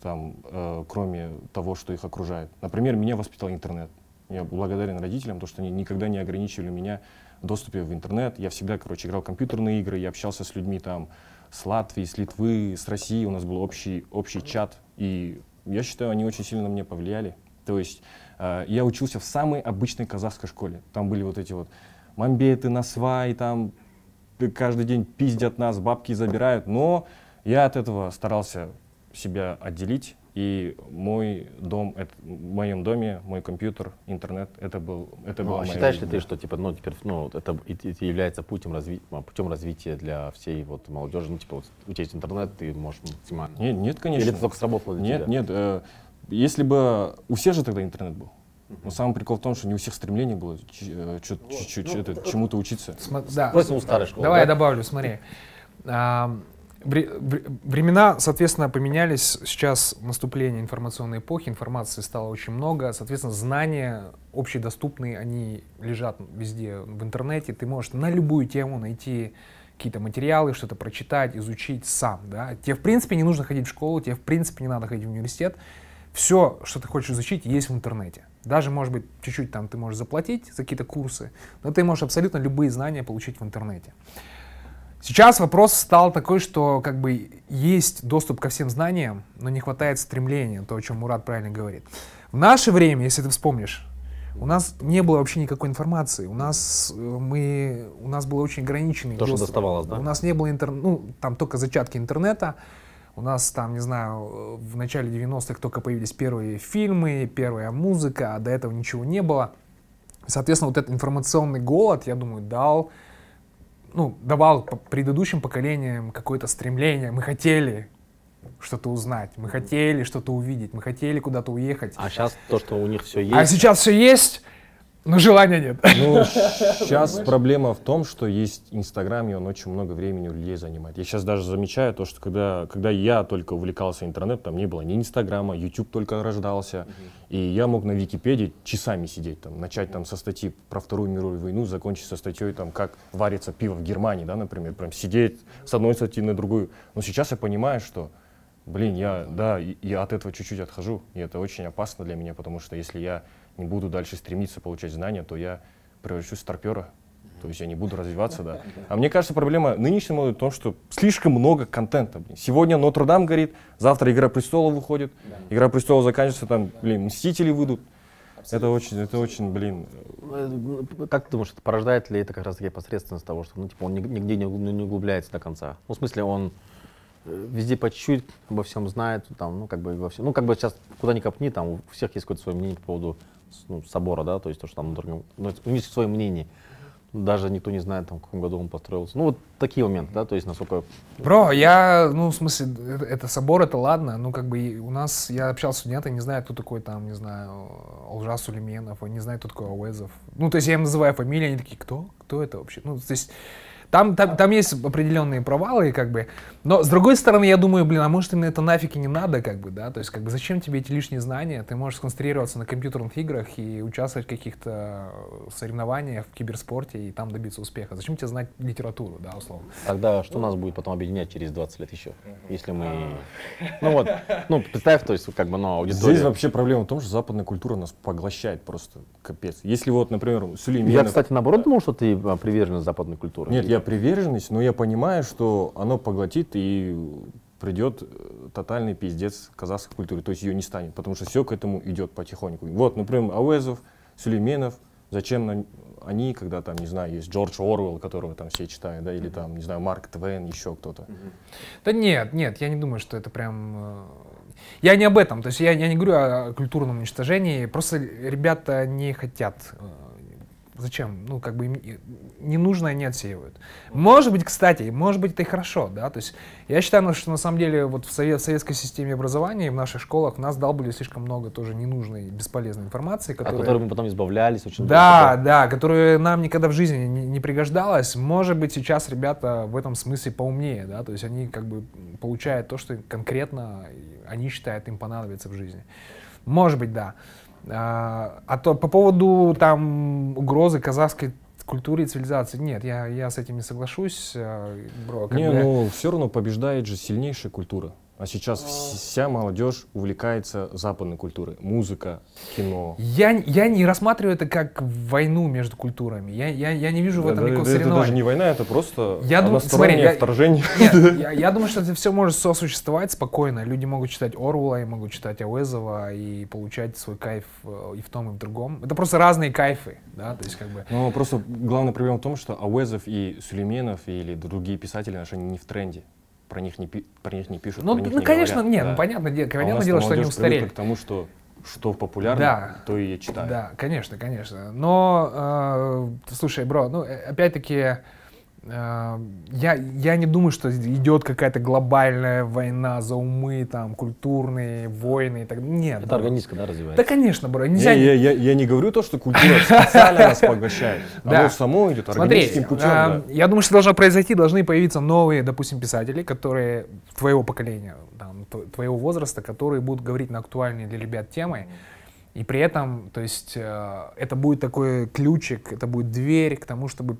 там, э, кроме того, что их окружает. Например, меня воспитал интернет. Я благодарен родителям, то, что они никогда не ограничивали меня в доступе в интернет. Я всегда, короче, играл в компьютерные игры, я общался с людьми там с Латвии, с Литвы, с России. У нас был общий, общий чат. И я считаю, они очень сильно на меня повлияли. То есть э, я учился в самой обычной казахской школе. Там были вот эти вот мамбеты, насвай, там э, каждый день пиздят нас, бабки забирают. Но я от этого старался себя отделить. И мой дом, это, в моем доме, мой компьютер, интернет, это был, это Ну, была а моя считаешь ли ты, что типа, ну, теперь, ну, вот это, это является путем, разви... а, путем развития для всей вот молодежи? Ну, типа, вот, у тебя есть интернет, ты можешь максимально... Нет, нет, конечно. Или это только сработало для Нет, тебя? нет. э, если бы у всех же тогда интернет был. Но самый прикол в том, что не у всех стремление было ч- э, чуть-чуть это, чему-то учиться. Сма- да. Просто у старой школы, Давай я да? добавлю, смотри. А, Времена, соответственно, поменялись. Сейчас наступление информационной эпохи, информации стало очень много. Соответственно, знания общедоступные, они лежат везде в интернете. Ты можешь на любую тему найти какие-то материалы, что-то прочитать, изучить сам. Да? Тебе, в принципе, не нужно ходить в школу, тебе, в принципе, не надо ходить в университет. Все, что ты хочешь изучить, есть в интернете. Даже, может быть, чуть-чуть там ты можешь заплатить за какие-то курсы, но ты можешь абсолютно любые знания получить в интернете. Сейчас вопрос стал такой, что как бы есть доступ ко всем знаниям, но не хватает стремления, то, о чем Мурат правильно говорит. В наше время, если ты вспомнишь, у нас не было вообще никакой информации. У нас, э, мы, у нас был очень ограниченный То, что доступ. доставалось, да? У нас не было интернета, ну, там только зачатки интернета. У нас там, не знаю, в начале 90-х только появились первые фильмы, первая музыка, а до этого ничего не было. Соответственно, вот этот информационный голод, я думаю, дал, ну, давал предыдущим поколениям какое-то стремление. Мы хотели что-то узнать, мы хотели что-то увидеть, мы хотели куда-то уехать. А сейчас то, что у них все есть... А сейчас все есть, но желания нет. Ну, сейчас проблема в том, что есть Инстаграм, и он очень много времени у людей занимает. Я сейчас даже замечаю то, что когда, когда я только увлекался интернетом, там не было ни Инстаграма, YouTube только рождался, и я мог на Википедии часами сидеть, там, начать там со статьи про Вторую мировую войну, закончить со статьей, там, как варится пиво в Германии, да, например, прям сидеть с одной статьи на другую. Но сейчас я понимаю, что Блин, я, да, я от этого чуть-чуть отхожу, и это очень опасно для меня, потому что если я не буду дальше стремиться получать знания, то я превращусь в старпера, то есть я не буду развиваться, да. А мне кажется, проблема нынешней моды в том, что слишком много контента. блин. Сегодня Нотр-Дам горит, завтра Игра престолов выходит, Игра престолов заканчивается, там, блин, Мстители выйдут. Это очень, это очень, блин, Э, Как ты думаешь, это порождает ли это как раз таки посредственность того, что ну, типа, он нигде не, не углубляется до конца? Ну, в смысле, он э, везде по чуть-чуть обо всем знает, там, ну, как бы во всем. Ну, как бы сейчас куда ни копни, там у всех есть какое-то свое мнение по поводу ну, собора, да, то есть то, что там, например, ну, у них свое мнение. даже никто не знает, там, в каком году он построился. Ну, вот такие моменты, да, то есть насколько... Бро, я, ну, в смысле, это, это собор, это ладно, ну, как бы у нас, я общался с студентами, не знаю, кто такой там, не знаю, Алжа Сулейменов, не знаю, кто такой Ауэзов. Ну, то есть я им называю фамилии, они такие, кто? Кто это вообще? Ну, то есть там, там, там есть определенные провалы, как бы. Но с другой стороны, я думаю, блин, а может им это нафиг и не надо, как бы, да? То есть, как бы, зачем тебе эти лишние знания? Ты можешь сконцентрироваться на компьютерных играх и участвовать в каких-то соревнованиях в киберспорте и там добиться успеха. Зачем тебе знать литературу, да, условно? Тогда что нас будет потом объединять через 20 лет еще? Если мы... Ну вот, ну представь, то есть, как бы, ну, аудитория... Здесь вообще проблема в том, что западная культура нас поглощает просто, капец. Если вот, например, Я, Сулейменов... кстати, наоборот думал, что ты а, приверженец западной культуры. Нет, я приверженность, но я понимаю, что оно поглотит и придет э, тотальный пиздец казахской культуры, то есть ее не станет, потому что все к этому идет потихоньку. Вот, например, Ауэзов, Сулейменов, зачем на- они, когда там, не знаю, есть Джордж Оруэлл, которого там все читают, да, или там, не знаю, Марк Твен, еще кто-то. Да нет, нет, я не думаю, что это прям... э, Я не об этом, то есть я, я не говорю о культурном уничтожении, просто ребята не хотят. Зачем? Ну, как бы им ненужное не отсеивают. Может быть, кстати, может быть, это и хорошо, да, то есть я считаю, ну, что на самом деле вот в совет- советской системе образования, в наших школах нас долбали слишком много тоже ненужной, бесполезной информации, От которая... которой мы потом избавлялись очень Да, долго. да, которая нам никогда в жизни не, не пригождалась. Может быть, сейчас ребята в этом смысле поумнее, да, то есть они как бы получают то, что конкретно они считают им понадобится в жизни. Может быть, да. А, а то по поводу там угрозы казахской культуре и цивилизации, нет, я, я с этим не соглашусь, а, бро. как Не, бы- ну все равно побеждает же сильнейшая культура. А сейчас вс- вся молодежь увлекается западной культурой. Музыка, кино. Я, я не рассматриваю это как войну между культурами. Я, я, я не вижу в этом да, никакого да, это соревнования. даже не война, это просто Я одностороннее смотри, я- вторжение. Нет, я, я думаю, что это все может сосуществовать спокойно. Люди могут читать Орвула, и могут читать Ауэзова и получать свой кайф э, и в том, и в другом. Это просто разные кайфы, да, то есть как бы... Но просто главная проблема в том, что Ауэзов и Сулейменов или другие писатели наши они не в тренде. Про них не, пи- про них не пишут, Ну, про них ну не конечно, говорят. нет, Да. ну, понятно, де- А понятное нас дело, что они устарели. к тому, что что популярно, Да. то и читают. Да, конечно, конечно. Но, э, слушай, бро, ну, э, опять-таки, э, я, я не думаю, что идет какая-то глобальная война за умы, там, культурные войны и так далее. Нет. Это бро. органически, да, развивается? Да, конечно, бро, Не, нельзя... я, я- я не говорю то, что культура специально нас поглощает. Да. Оно само идет Смотри, органическим путем. а, да. я думаю, что должно произойти, должны появиться новые, допустим, писатели, которые твоего поколения, там, тв- твоего возраста, которые будут говорить на актуальные для ребят темы. И при этом, то есть, э, это будет такой ключик, это будет дверь к тому, чтобы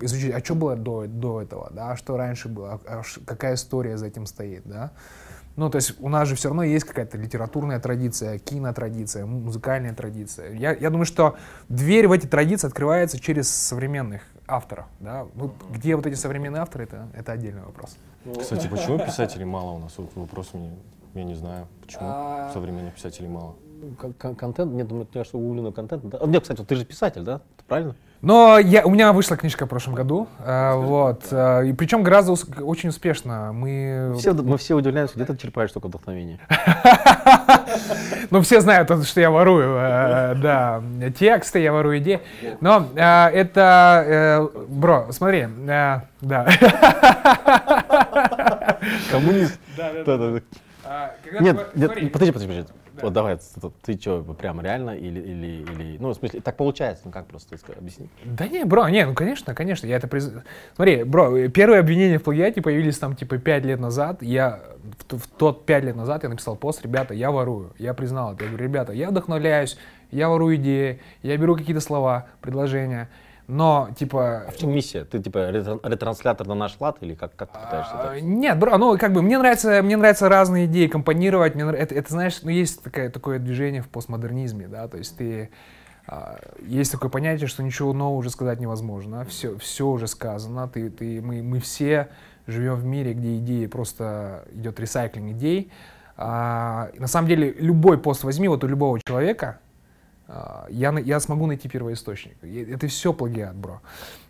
изучить, а что было до, до этого, да, а что раньше было, а ш- какая история за этим стоит, да. Ну, то есть у нас же все равно есть какая-то литературная традиция, кинотрадиция, му- музыкальная традиция. Я, я думаю, что дверь в эти традиции открывается через современных авторов. Да? Вот где вот эти современные авторы, это, это отдельный вопрос. Кстати, почему писателей мало у нас? Вот вопрос мне, я не знаю, почему А. современных писателей мало. Кон- Контент, нет, думаю, я что углубленного контента. да? Нет, кстати, вот ты же писатель, да? Правильно? Но я, у меня вышла книжка в прошлом году, э, вот, э, и причем гораздо ус- очень успешно. Мы, Все, мы все удивляемся, где ты черпаешь столько вдохновения. ну все знают, что я ворую, э, да, тексты, я ворую идеи. Но э, это, э, бро, смотри, э, да. Коммунист. А, Нет, нет, смотри, подожди, подожди, Вот давай, ты, что, прям реально или, или, или, ну, в смысле, так получается, ну как просто ска- объясни? Да не, бро, не, ну конечно, конечно, я это приз... Смотри, бро, первые обвинения в плагиате появились там типа пять лет назад. Я в, в тот пять лет назад я написал пост, ребята, я ворую. Я признал это. Я говорю, ребята, я вдохновляюсь, я ворую идеи, я беру какие-то слова, предложения, но типа... А в чем миссия? Ты типа ретра- ретранслятор на наш лад или как, как ты пытаешься а? Нет, бро, ну как бы мне нравится, мне нравятся разные идеи компонировать. Мне это, это, знаешь, ну есть такая, такое движение в постмодернизме, да, то есть ты а, есть такое понятие, что ничего нового уже сказать невозможно, все, все уже сказано, ты, ты, мы, мы все живем в мире, где идеи просто идет ресайклинг идей. А, на самом деле любой пост возьми, вот у любого человека, я, на- я смогу найти первоисточник. Это все плагиат, бро.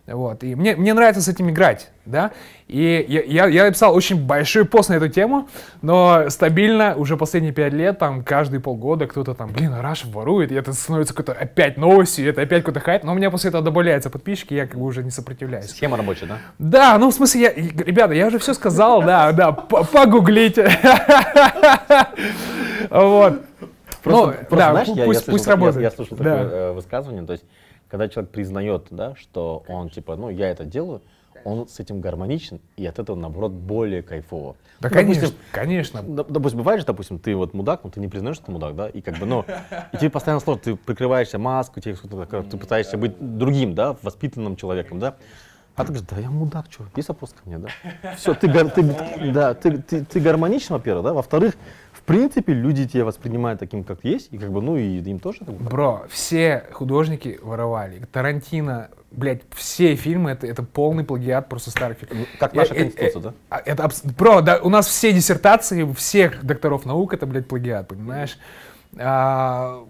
Вот. И мне, мне нравится с этим играть, да. И я, я, я написал очень большой пост на эту тему, но стабильно уже последние пять лет, там, каждые полгода кто-то там, блин, Раш ворует, и это становится какой-то опять новостью, и это опять какой-то хайп, но у меня после этого добавляются подписчики, я как бы уже не сопротивляюсь. Схема рабочая, да? Да, ну в смысле, я, ребята, я уже все сказал, да, да, погуглите. Вот. Просто, Ну, просто, да, знаешь, пу- я, я пусть- слышал, пусть так- я- работает. я слышал Да. такое э, высказывание, то есть, когда человек признает, да, что он, типа, ну, я это делаю, он с этим гармоничен, и от этого, наоборот, более кайфово. Да, Ну, конечно, допустим, конечно. доп- допустим, бывает же, допустим, ты вот мудак, но ты не признаешь, что ты мудак, да, и как бы, ну, и тебе постоянно сложно, ты прикрываешься маску, тебе что-то такое, ты пытаешься быть другим, да, воспитанным человеком, да, а ты говоришь, да я мудак, что, есть вопрос ко мне, да? Все, ты, ты, да, ты, ты, ты гармоничен, во-первых, да, во-вторых, принципе, люди тебя воспринимают таким, как ты есть, и как бы, ну, и им тоже как бы, Бро, все художники воровали. Тарантино, блядь, все фильмы это, это полный плагиат просто старых фильмов. как наша Э, конституция, э, да? а, Это, абс- бро, да, у нас все диссертации всех докторов наук это, блядь, плагиат, понимаешь? А,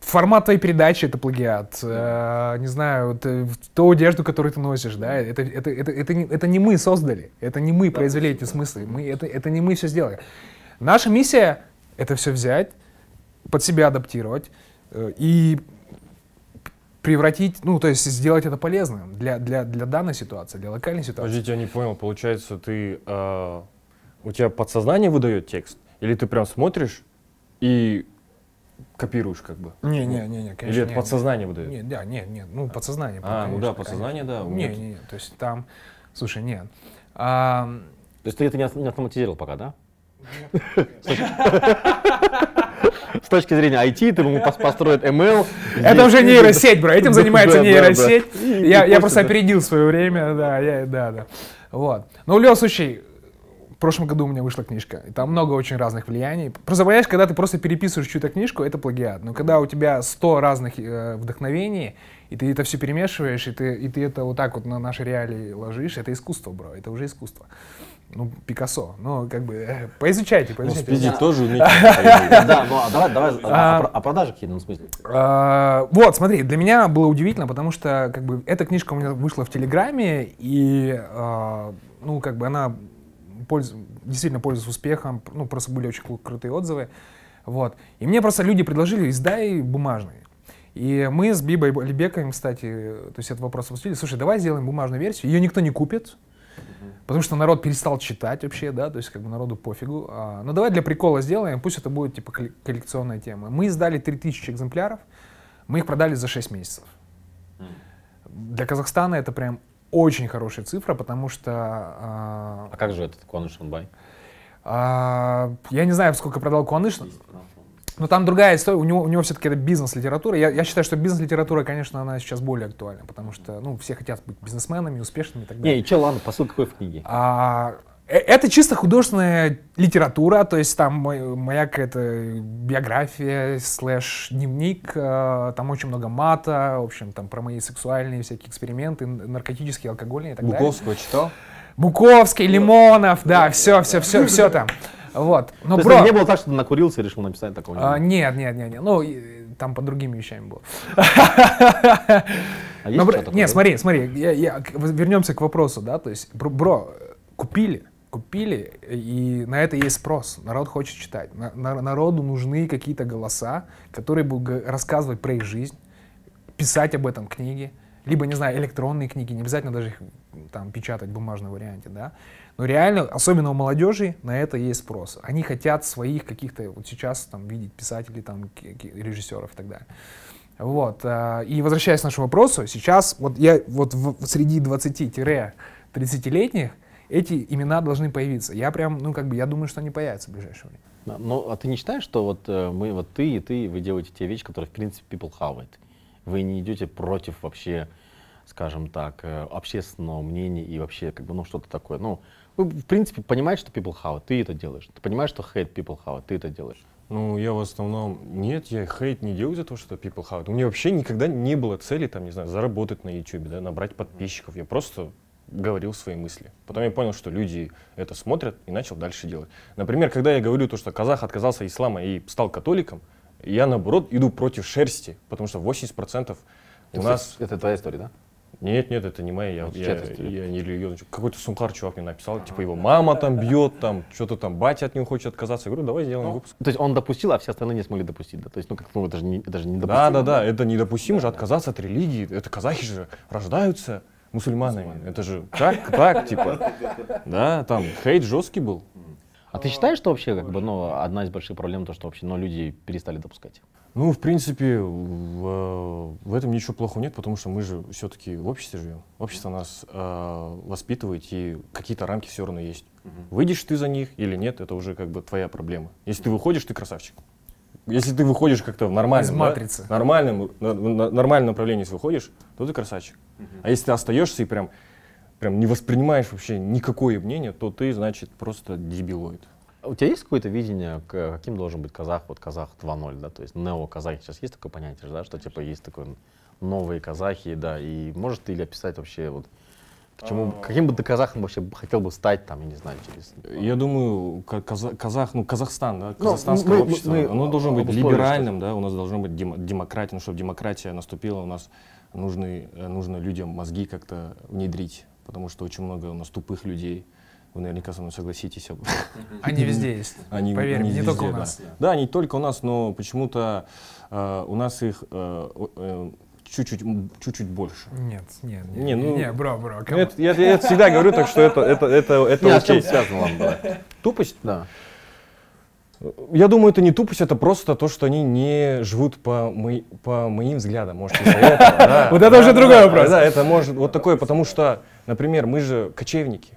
формат твоей передачи это плагиат. А, не знаю, вот, э, ту одежду, которую ты носишь, да, это, это, это, это, не, это не мы создали, это не мы произвели эти смыслы, мы, это, это не мы все сделали. Наша миссия это все взять, под себя адаптировать э, и превратить, ну, то есть сделать это полезным для, для, для данной ситуации, для локальной ситуации. Подождите, я не понял, получается, ты, а, у тебя подсознание выдает текст? Или ты прям смотришь и копируешь как бы? Не, не, не, не, конечно. Или это не, подсознание выдает? Не, да, нет, нет, ну, подсознание. А, ну конечно, да, подсознание, да, конечно. Не, вот. не, не, то есть там, слушай, нет. А, То есть ты это не, не автоматизировал пока, да? С точки зрения IT, ты ему пос- построить ML. это уже нейросеть, бро, этим занимается нейросеть. Я, просто опередил свое время, да, я, да, да. Вот. Но в любом случае, в прошлом году у меня вышла книжка, и там много очень разных влияний. Просто понимаешь, когда ты просто переписываешь чью-то книжку, это плагиат. Но когда у тебя 100 разных э, вдохновений, и ты это все перемешиваешь, и ты, и ты это вот так вот на наши реалии ложишь, это искусство, бро, это уже искусство. Ну, Пикассо, ну, как бы, э, поизучайте, Ну, поизучайте. спиздить тоже уметь. Да, ну а давай, давай, А, о, про- о продажах какие-то, ну, в смысле. А, Вот, смотри, для меня было удивительно, потому что как бы эта книжка у меня вышла в Телеграме, и а, ну как бы она действительно пользуется успехом, ну просто были очень кру- крутые отзывы, вот. И мне просто люди предложили, издай бумажный. И мы с Бибой Алибековым, кстати, то есть этот вопрос обсудили, слушай, давай сделаем бумажную версию, ее никто не купит, Потому что народ перестал читать вообще, да, то есть как бы народу пофигу. А, ну давай для прикола сделаем, пусть это будет типа коллек- коллекционная тема. Мы издали 3000 экземпляров, мы их продали за 6 месяцев. Для Казахстана это прям очень хорошая цифра, потому что а, А как же этот Куаныш Шанбай? а, я не знаю, сколько продал Куаныш, но там другая история. У него, у него все-таки это бизнес-литература. Я, я считаю, что бизнес-литература, конечно, она сейчас более актуальна, потому что ну, все хотят быть бизнесменами, успешными и так далее. Не, и че, ладно, посыл какой в книге? А, э- это чисто художественная литература, то есть там моя какая-то биография, слэш дневник, э, там очень много мата, в общем, там про мои сексуальные всякие эксперименты, наркотические, алкогольные и так далее. Буковского читал? Буковский, Лимонов, да, все, все, все, все там. Вот. Но, То есть бро, это не было так, что ты накурился и решил написать такого? а, нет, нет, нет, нет, ну, и, там по другими вещами было. А есть Ну, бро, что-то не, такое? смотри, смотри, я, я- вернемся к вопросу, да, то есть, бро, бро, купили, купили, и на это есть спрос, народ хочет читать, На- на- народу нужны какие-то голоса, которые будут рассказывать про их жизнь, писать об этом книги, либо, не знаю, электронные книги, не обязательно даже их там печатать в бумажном варианте, да, но реально, особенно у молодежи, на это есть спрос. Они хотят своих каких-то, вот сейчас там видеть писателей, там, режиссеров и так далее. Вот. а, И возвращаясь к нашему вопросу, сейчас вот я вот в- среди 20-30-летних эти имена должны появиться. Я прям, ну как бы, я думаю, что они появятся в ближайшее время. Да, Ну, а ты не считаешь, что вот э, мы, вот ты и ты, вы делаете те вещи, которые, в принципе, people хавает? Вы не идете против вообще, скажем так, э, общественного мнения и вообще, как бы, ну, что-то такое. Ну, в принципе, понимаете, что people have, ты это делаешь. Ты понимаешь, что hate people have, ты это делаешь. Ну, я в основном... Нет, я хейт не делаю за то, что people have. У меня вообще никогда не было цели, там, не знаю, заработать на YouTube, да, набрать подписчиков. Я просто говорил свои мысли. Потом я понял, что люди это смотрят и начал дальше делать. Например, когда я говорю то, что казах отказался от ислама и стал католиком, Я, наоборот, иду против шерсти, потому что 80% у нас... Это твоя история, да? Нет, нет, это не моя, я, я, я не религиозный. Какой-то сункар чувак мне написал, типа его мама там бьет, там что-то там батя от него хочет отказаться. Я говорю, давай сделаем выпуск. То есть он допустил, а все остальные не смогли допустить, да? То есть, ну, как, ну, это же не, это же не Да, да, да, это недопустимо же отказаться от религии. Это казахи же рождаются мусульманами. Это же как так, типа. Да, там хейт жесткий был. А ты считаешь, что вообще, как бы, ну, одна из больших проблем то, что вообще, ну, люди перестали допускать? Ну, в принципе, в, в этом ничего плохого нет, потому что мы же все-таки в обществе живем. Общество нас э, воспитывает, и какие-то рамки все равно есть. Выйдешь ты за них или нет, это уже как бы твоя проблема. Если ты выходишь, ты красавчик. Если ты выходишь как-то в нормальном, Из да, нормальном, на- на- нормальном направлении, если выходишь, то ты красавчик. А если ты остаешься и прям, прям не воспринимаешь вообще никакое мнение, то ты, значит, просто дебилоид. А У тебя есть какое-то видение, каким должен быть казах, вот казах 2.0, да, то есть нео-казахи, сейчас есть такое понятие, да, что типа есть такое новые казахи, да, и можешь ты или описать вообще вот к чему, каким бы ты казахом вообще хотел бы стать, там, я не знаю, через... Я думаю, ка- каза- казах, ну, Казахстан, да, Ну, казахстанское мы- общество, мы оно должно быть либеральным, да, у нас должно быть дем- демократия, ну, чтобы демократия наступила, у нас нужны, э, нужно людям мозги как-то внедрить, потому что очень много у нас тупых людей, вы наверняка со мной согласитесь. об- Они везде есть. Они, Поверь, они не везде, только у да. нас. Да, не только у нас, но почему-то э, у нас их э, э, чуть-чуть, чуть-чуть больше. Нет, нет, нет. Не, ну- не, бро, бро, это- я, я это всегда говорю, так что это, это, это, это Не, а окей. связано, ладно, давай. Тупость? Да. Я думаю, это не тупость, это просто то, что они не живут по, мои- по моим взглядам, может, из-за этого. да. Вот это Да, уже да, другой да, вопрос. Да, это может вот такое, потому что, например, мы же кочевники,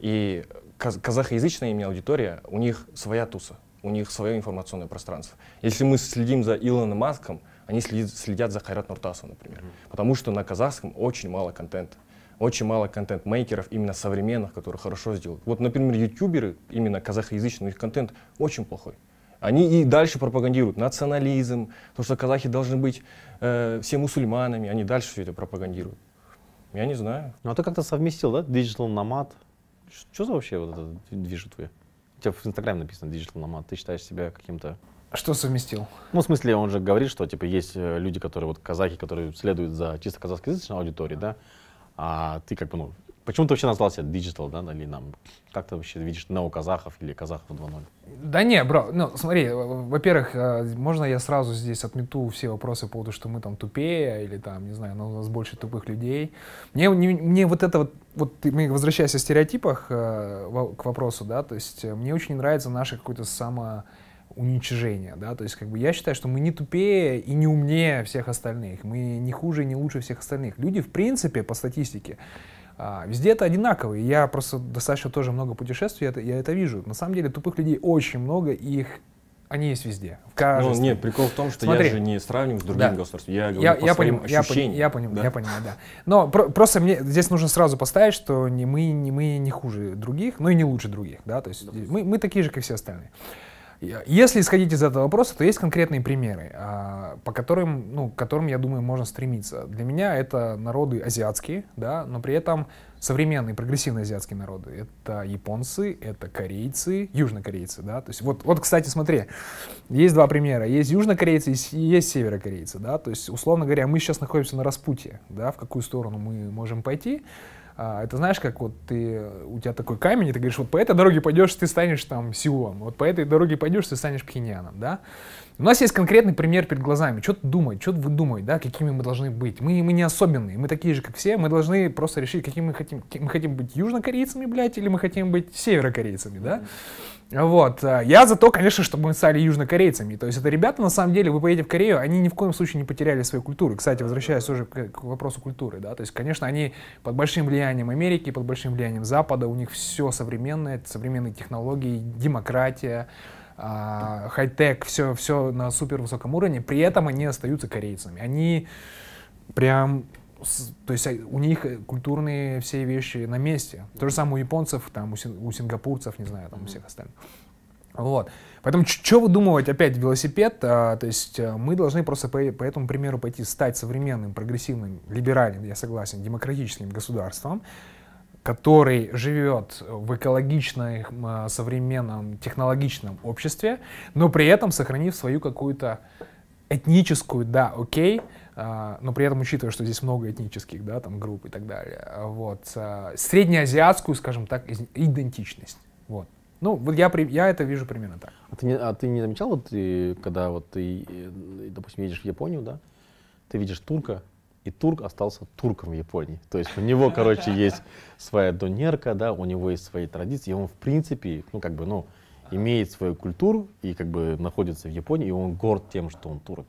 и каз- казахоязычная именно аудитория, у них своя туса, у них свое информационное пространство. Если мы следим за Илоном Маском, они следят, следят за Хайрат Нуртасовым, например, потому что на казахском очень мало контента. Очень мало контент-мейкеров, именно современных, которые хорошо сделают. Вот, например, ютуберы, именно казахоязычный, их контент очень плохой. Они и дальше пропагандируют национализм, то, что казахи должны быть э, все мусульманами, они дальше все это пропагандируют. Я не знаю. Ну, а ты как-то совместил, да, Digital Nomad? Что за вообще вот это движет твой? У тебя в Инстаграме написано Digital Nomad. Ты считаешь себя каким-то... Что совместил? Ну, в смысле, он же говорит, что, типа, есть э, люди, которые, вот, казахи, которые следуют за чисто казахскоязычной аудиторией, да, а ты, как бы, ну, почему ты вообще назвал себя Digital, да, или нам, как ты вообще видишь неоказахов или казахов 2.0? Да не, бро, ну смотри, во-первых, э, можно я сразу здесь отмету все вопросы по поводу, что мы там тупее, или там, не знаю, ну, у нас больше тупых людей. Мне, не- мне вот это вот, вот мы возвращаясь о стереотипах э, к вопросу, да, то есть э, мне очень нравится наше какое-то самоуничижение, да, то есть как бы я считаю, что мы не тупее и не умнее всех остальных, мы не хуже и не лучше всех остальных. Люди, в принципе, по статистике, а, везде это одинаковые. Я просто достаточно тоже много путешествую, я это, я это вижу. На самом деле тупых людей очень много, и их они есть везде. В каждой Ну, нет, прикол в том, что Смотри. я же не сравниваю с другими Да. государствами. Я говорю Я, по я, своим поним- я, ощущениям. поним- я, поним- да. я понимаю, да. Но про- просто мне здесь нужно сразу поставить, что не мы, не мы не хуже других, но и не лучше других, да, то есть мы, мы такие же, как все остальные. Если исходить из этого вопроса, то есть конкретные примеры, а, по которым, ну, к которым, я думаю, можно стремиться. Для меня это народы азиатские, да, но при этом современные, прогрессивные азиатские народы. Это японцы, это корейцы, южнокорейцы, да. То есть вот, вот, кстати, смотри, есть два примера. Есть южнокорейцы, есть, есть северокорейцы, да. То есть, условно говоря, мы сейчас находимся на распутье, да, в какую сторону мы можем пойти. А, это знаешь, как вот ты, у тебя такой камень, и ты говоришь, вот по этой дороге пойдешь, ты станешь там Сеулом, вот по этой дороге пойдешь, ты станешь Пхеньяном, да? У нас есть конкретный пример перед глазами. Что думать, что вы думаете, да, какими мы должны быть? Мы, мы не особенные, мы такие же, как все, мы должны просто решить, каким мы хотим. Мы хотим быть южнокорейцами, блядь, или мы хотим быть северокорейцами, да? Вот. а, Я за то, конечно, чтобы мы стали южнокорейцами. То есть это ребята, на самом деле, вы поедете в Корею, они ни в коем случае не потеряли свою культуру. Кстати, возвращаясь тоже к, вопросу культуры, да, то есть, конечно, они под большим влиянием Америки, под большим влиянием Запада, у них все современное, это современные технологии, демократия, а, хай-тек, все, все на супер высоком уровне, при этом они остаются корейцами. Они прям, то есть э, у них э, культурные все вещи на месте. То же самое у японцев, там, у, син- у сингапурцев, не знаю, там, у всех остальных. Вот. Поэтому что выдумывать опять велосипед? а, то есть э, мы должны просто по, по этому примеру пойти стать современным, прогрессивным, либеральным, я согласен, демократическим государством, который живет в экологичном, э, современном, технологичном обществе, но при этом сохранив свою какую-то этническую, да, окей, а, но при этом учитывая, что здесь много этнических, да, там групп и так далее, а, вот, а, среднеазиатскую, скажем так, идентичность, вот. Ну, вот я, я это вижу примерно так. А ты не, а ты не замечал, вот, ты, когда вот ты, допустим, едешь в Японию, да, ты видишь турка, и турк остался турком в Японии. То есть у него, короче, есть своя донерка, да, у него есть свои традиции, и он, в принципе, ну, как бы, ну, имеет свою культуру и как бы находится в Японии, и он горд тем, что он турок.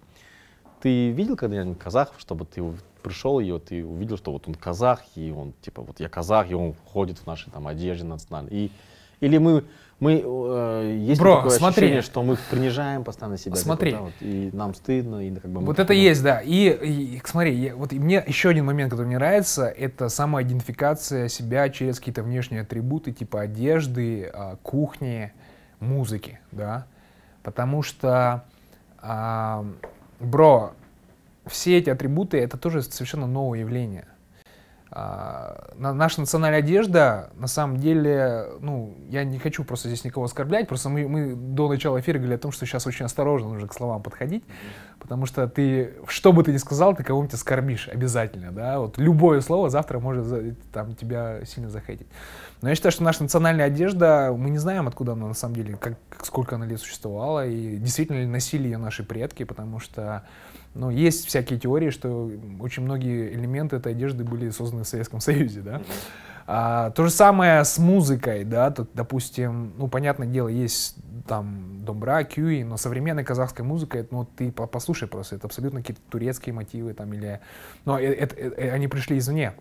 Ты видел когда-нибудь казахов, чтобы ты пришел и вот ты увидел, что вот он казах, и он типа вот я казах, и он ходит в нашей там одежде национальной. И, или мы, мы э, есть Бро, такое смотри. ощущение, что мы принижаем постоянно себя, типа, Смотри. да, вот, и нам стыдно, и как бы Вот это есть, да. И, и, смотри, я- вот и мне еще один момент, который мне нравится, это самоидентификация себя через какие-то внешние атрибуты, типа одежды, а, кухни, музыки, да. Потому что, а, бро, все эти атрибуты это тоже совершенно новое явление. А, на- наша национальная одежда, на самом деле, ну, я не хочу просто здесь никого оскорблять, просто мы, мы до начала эфира говорили о том, что сейчас очень осторожно нужно к словам подходить, потому что ты, что бы ты ни сказал, ты кого-нибудь оскорбишь обязательно, да, вот любое слово завтра может там тебя сильно захейтить. Но я считаю, что наша национальная одежда, мы не знаем, откуда она на самом деле, как, сколько она лет существовала, и действительно ли носили ее наши предки, потому что ну, есть всякие теории, что очень многие элементы этой одежды были созданы в Советском Союзе, да. А, то же самое с музыкой, да, тут, допустим, ну, понятное дело, есть там домбра, кюи, но современная казахская музыка, это, ну, ты по- послушай просто, это абсолютно какие-то турецкие мотивы там или, ну, э- это- э- они пришли извне.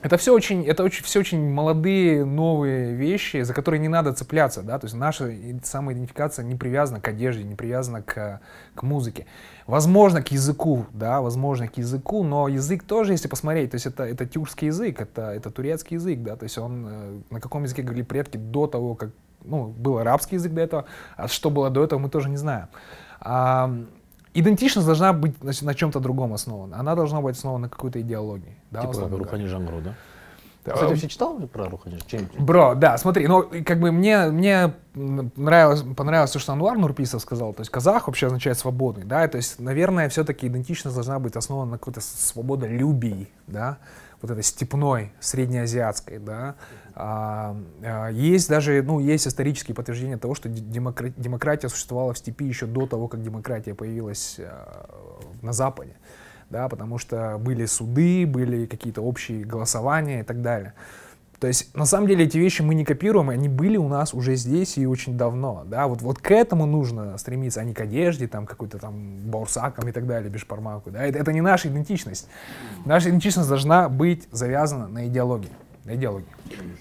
Это все очень, это очень, все очень молодые, новые вещи, за которые не надо цепляться, да, то есть наша самоидентификация не привязана к одежде, не привязана к, к музыке. Возможно, к языку, да, возможно, к языку, но язык тоже, если посмотреть, то есть это, это тюркский язык, это, это турецкий язык, да, то есть он, э, на каком языке говорили предки до того, как, ну, был арабский язык до этого, а что было до этого, мы тоже не знаем. А, идентичность должна быть на, на чем-то другом основана. Она должна быть основана на какой-то идеологии. Да, Типа. Рухани Жангру, да? Кстати, вообще читал про Рухани? Бро, да, смотри, ну, как бы мне, мне нравилось, понравилось то, что Ануар Нурписов сказал, то есть казах вообще означает свободный, да, то есть, наверное, все-таки идентичность должна быть основана на какой-то свободолюбии, да, вот этой степной, среднеазиатской, да. А, а, есть даже, ну, есть исторические подтверждения того, что демокра- демократия существовала в степи еще до того, как демократия появилась а, на Западе да, потому что были суды, были какие-то общие голосования и так далее. То есть, на самом деле, эти вещи мы не копируем, они были у нас уже здесь и очень давно, да, вот, вот к этому нужно стремиться, а не к одежде, там, какой-то там баурсакам и так далее, бешпармаку, да, это, это не наша идентичность. Наша идентичность должна быть завязана на идеологии, на идеологии.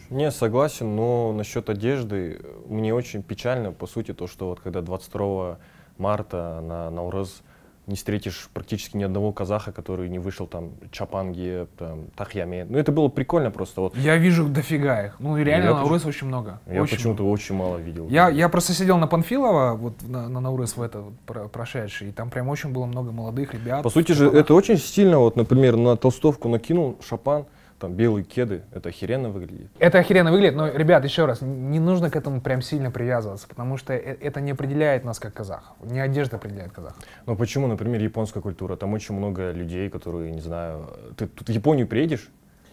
Не, согласен, но насчет одежды э, мне очень печально, по сути, то, что вот когда 22 марта на Наурыз не встретишь практически ни одного казаха, который не вышел там чапанги, там, тахьяме. Ну, это было прикольно просто. Вот Я вижу дофига их, ну, и реально Я на Наурыз очень много. я очень почему-то много. очень мало видел. Я, я просто сидел на Панфилова, вот на, на Наурыз в это вот про- прошедший, и там прям очень было много молодых ребят. По сути же, это очень стильно. Вот, например, на толстовку накинул шапан, там белые кеды. Это охеренно выглядит. Это охеренно выглядит, но, ребят, еще раз, не нужно к этому прям сильно привязываться, потому что э- это не определяет нас как казахов. Не одежда определяет казахов. Но почему, например, японская культура? Там очень много людей, которые, не знаю, ты тут в Японию приедешь,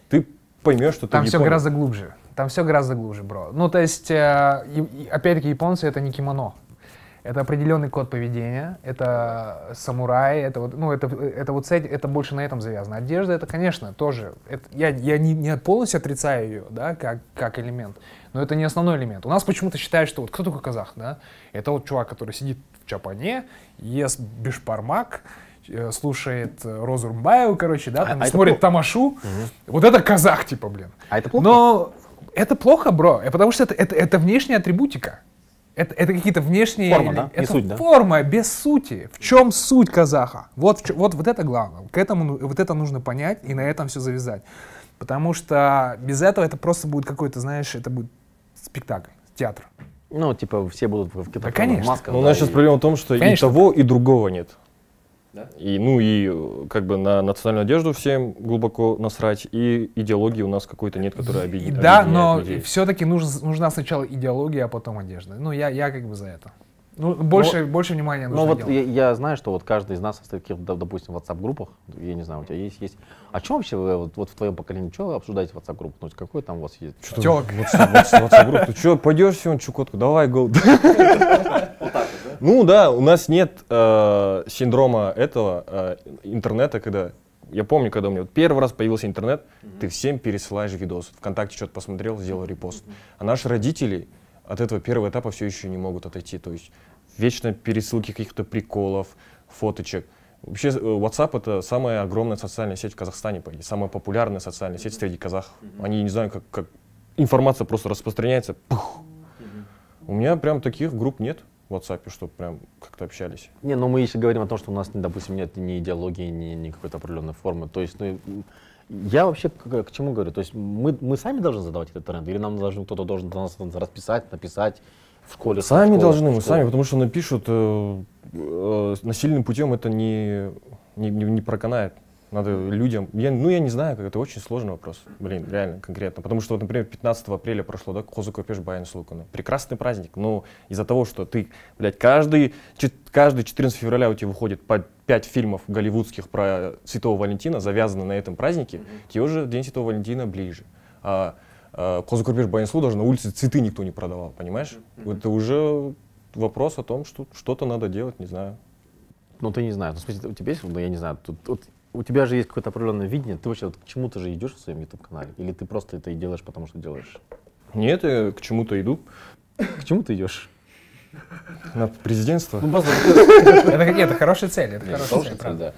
ты поймешь, что ты Там все гораздо глубже. Там все гораздо глубже, бро. Ну, то есть, э, опять-таки, японцы это не кимоно. Это определенный код поведения, это самураи, это вот, ну, это, это вот эти- это больше на этом завязано. Одежда, это, конечно, тоже, это, я, я не, не полностью отрицаю ее, да, как, как элемент, но это не основной элемент. У нас почему-то считают, что вот кто такой казах, да? Это вот чувак, который сидит в чапане, ест бешпармак, э, слушает э, Розу Румбаеву, короче, да, А- там а смотрит плохо. Тамашу. Вот это казах, типа, блин. А это плохо? Но это плохо, бро, потому что это, это, это внешняя атрибутика. Это, это какие-то внешние... Форма, да? Не Это суть, да? форма, без сути. В чем суть казаха? Вот, вот, вот это главное. К этому, ну- вот это нужно понять и на этом все завязать. Потому что без этого это просто будет какой-то, знаешь, это будет спектакль, театр. Ну, типа, все будут в каких-то Да, конечно. масках. Но у да, нас сейчас и- проблема в том, что Конечно. и того, и другого нет. И, ну и э, как бы на национальную одежду всем глубоко насрать, и идеологии у нас какой-то нет, которая объединяет. да, объединяет но людей. все-таки нужна сначала идеология, а потом одежда. Ну, я, я как бы за это. Ну, больше, больше внимания нужно Ну вот делать. я, я знаю, что вот каждый из нас состоит в каких-то, допустим, WhatsApp-группах, я не знаю, у тебя есть, есть. А что вообще вы, вот, вот в твоем поколении, что вы обсуждаете в WhatsApp-группах? Ну, какой там у вас есть? Что. WhatsApp, WhatsApp, WhatsApp группа, ты что, пойдешь сегодня Чукотку? Давай, go. Ну да, у нас нет э, синдрома этого э, интернета, когда я помню, когда у меня вот первый раз появился интернет, ты всем пересылаешь видос. Вконтакте что-то посмотрел, сделал репост. А наши родители от этого первого этапа все еще не могут отойти. То есть вечно пересылки каких-то приколов, фоточек. Вообще э, WhatsApp это самая огромная социальная сеть в Казахстане, по идее, самая популярная социальная сеть среди казахов. Они не знаю, как, как информация просто распространяется. пух. У меня прям таких групп нет в WhatsApp, чтобы прям как-то общались. Не, но мы если говорим о том, что у нас, допустим, нет ни идеологии, ни, ни какой-то определенной формы, то есть, ну, я вообще к, к чему говорю? То есть мы, мы сами должны задавать этот тренд, или нам должен кто-то должен нас расписать, написать в в Сами школах, должны, в мы сами, потому что напишут э, э, насильным путем это не, не, не, не проканает. Надо людям, я, ну я не знаю, как это очень сложный вопрос, блин, реально, конкретно. Потому что, вот, например, 15 апреля прошло, да, Хозу Копеш Баян Слукана. Прекрасный праздник, но из-за того, что ты, блядь, каждый, чет- каждый 14 февраля у тебя выходит по 5 фильмов голливудских про Святого Валентина, завязаны на этом празднике, тебе уже День Святого Валентина ближе. А, а Хозу Копеш Баян Слу даже на улице цветы никто не продавал, понимаешь? Это уже вопрос о том, что что-то надо делать, не знаю. Ну, ты не знаешь. Ну, в смысле, у тебя есть, ну, я не знаю, тут, вот у тебя же есть какое-то определенное видение, ты вообще вот к чему-то же идешь в своем YouTube-канале? Или ты просто это и делаешь, потому что делаешь? Нет, я к чему-то иду. К чему ты идешь? На президентство. Ну, просто Это, как- это хорошая цель, это хорошая цель, цель, правда.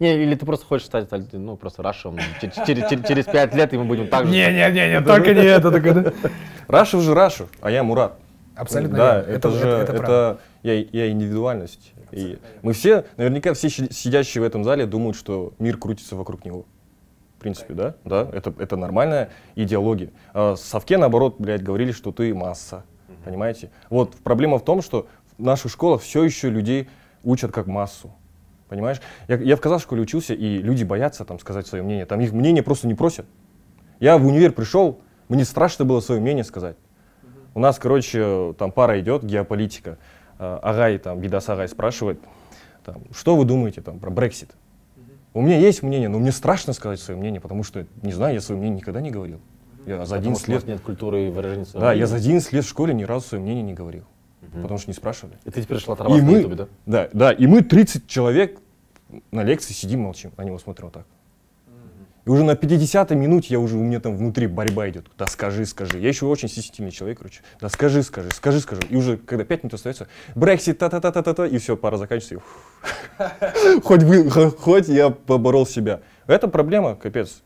Не, или ты просто хочешь стать, ну, просто Рашем. Через, через, пять лет и мы будем так же. Не, не, не, не, только не это. Рашев же Рашев, а я Мурат. Абсолютно Да, верно. это, же, это, я, я индивидуальность. И мы все, наверняка все щи- сидящие в этом зале думают, что мир крутится вокруг него. В принципе, да? Да, это, это нормальная идеология. А Совке, наоборот, блядь, говорили, что ты масса. Понимаете? Вот проблема в том, что в наших школах все еще людей учат как массу. Понимаешь? Я, я в казахской школе учился, и люди боятся там сказать свое мнение. Там их мнение просто не просят. Я в универ пришел, мне страшно было свое мнение сказать. У нас, короче, там пара идет, геополитика. А, Агай, там, Бидас Агай спрашивает, там, что вы думаете там, про Брексит? У меня есть мнение, но мне страшно сказать свое мнение, потому что, не знаю, я свое мнение никогда не говорил. Я за Потому 11 что у нас лет, нет культуры выражения своего да, я мнения. за 11 лет в школе ни разу свое мнение не говорил, потому что не спрашивали. И ты теперь шла И мы, Ютубе, да? да, да, и мы 30 человек на лекции сидим, молчим, на него смотрим вот так. И уже на 50-й минуте я уже, у меня там внутри борьба идет. Да скажи, скажи. Я еще очень стеснительный человек, короче. Да скажи, скажи, скажи, скажи. И уже, когда 5 минут остается, Брексит, та-та-та-та-та-та, и все, пора заканчивается. Хоть, вы, хоть я поборол себя. Это проблема, капец.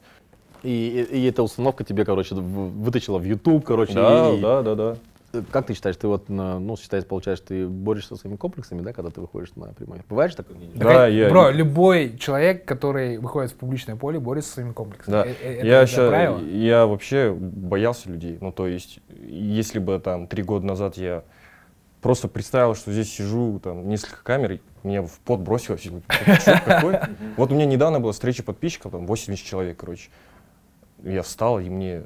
И, и, и эта установка тебе, короче, вытащила в YouTube, короче. Да, и- да, да, да. Как ты считаешь, ты вот, ну, считаешь, получаешь, ты борешься со своими комплексами, да, когда ты выходишь на прямой? Бывает же такое? Да, Так, я- Бро, любой человек, который выходит в публичное поле, борется со своими комплексами. Да, Э, э, это- я, это ща- правило. я вообще боялся людей. Ну, то есть, если бы там три года назад я просто представил, что здесь сижу, там несколько камер, и меня в пот бросилось. Вот у меня недавно была встреча подписчиков, там 80 человек, короче. Я встал, и мне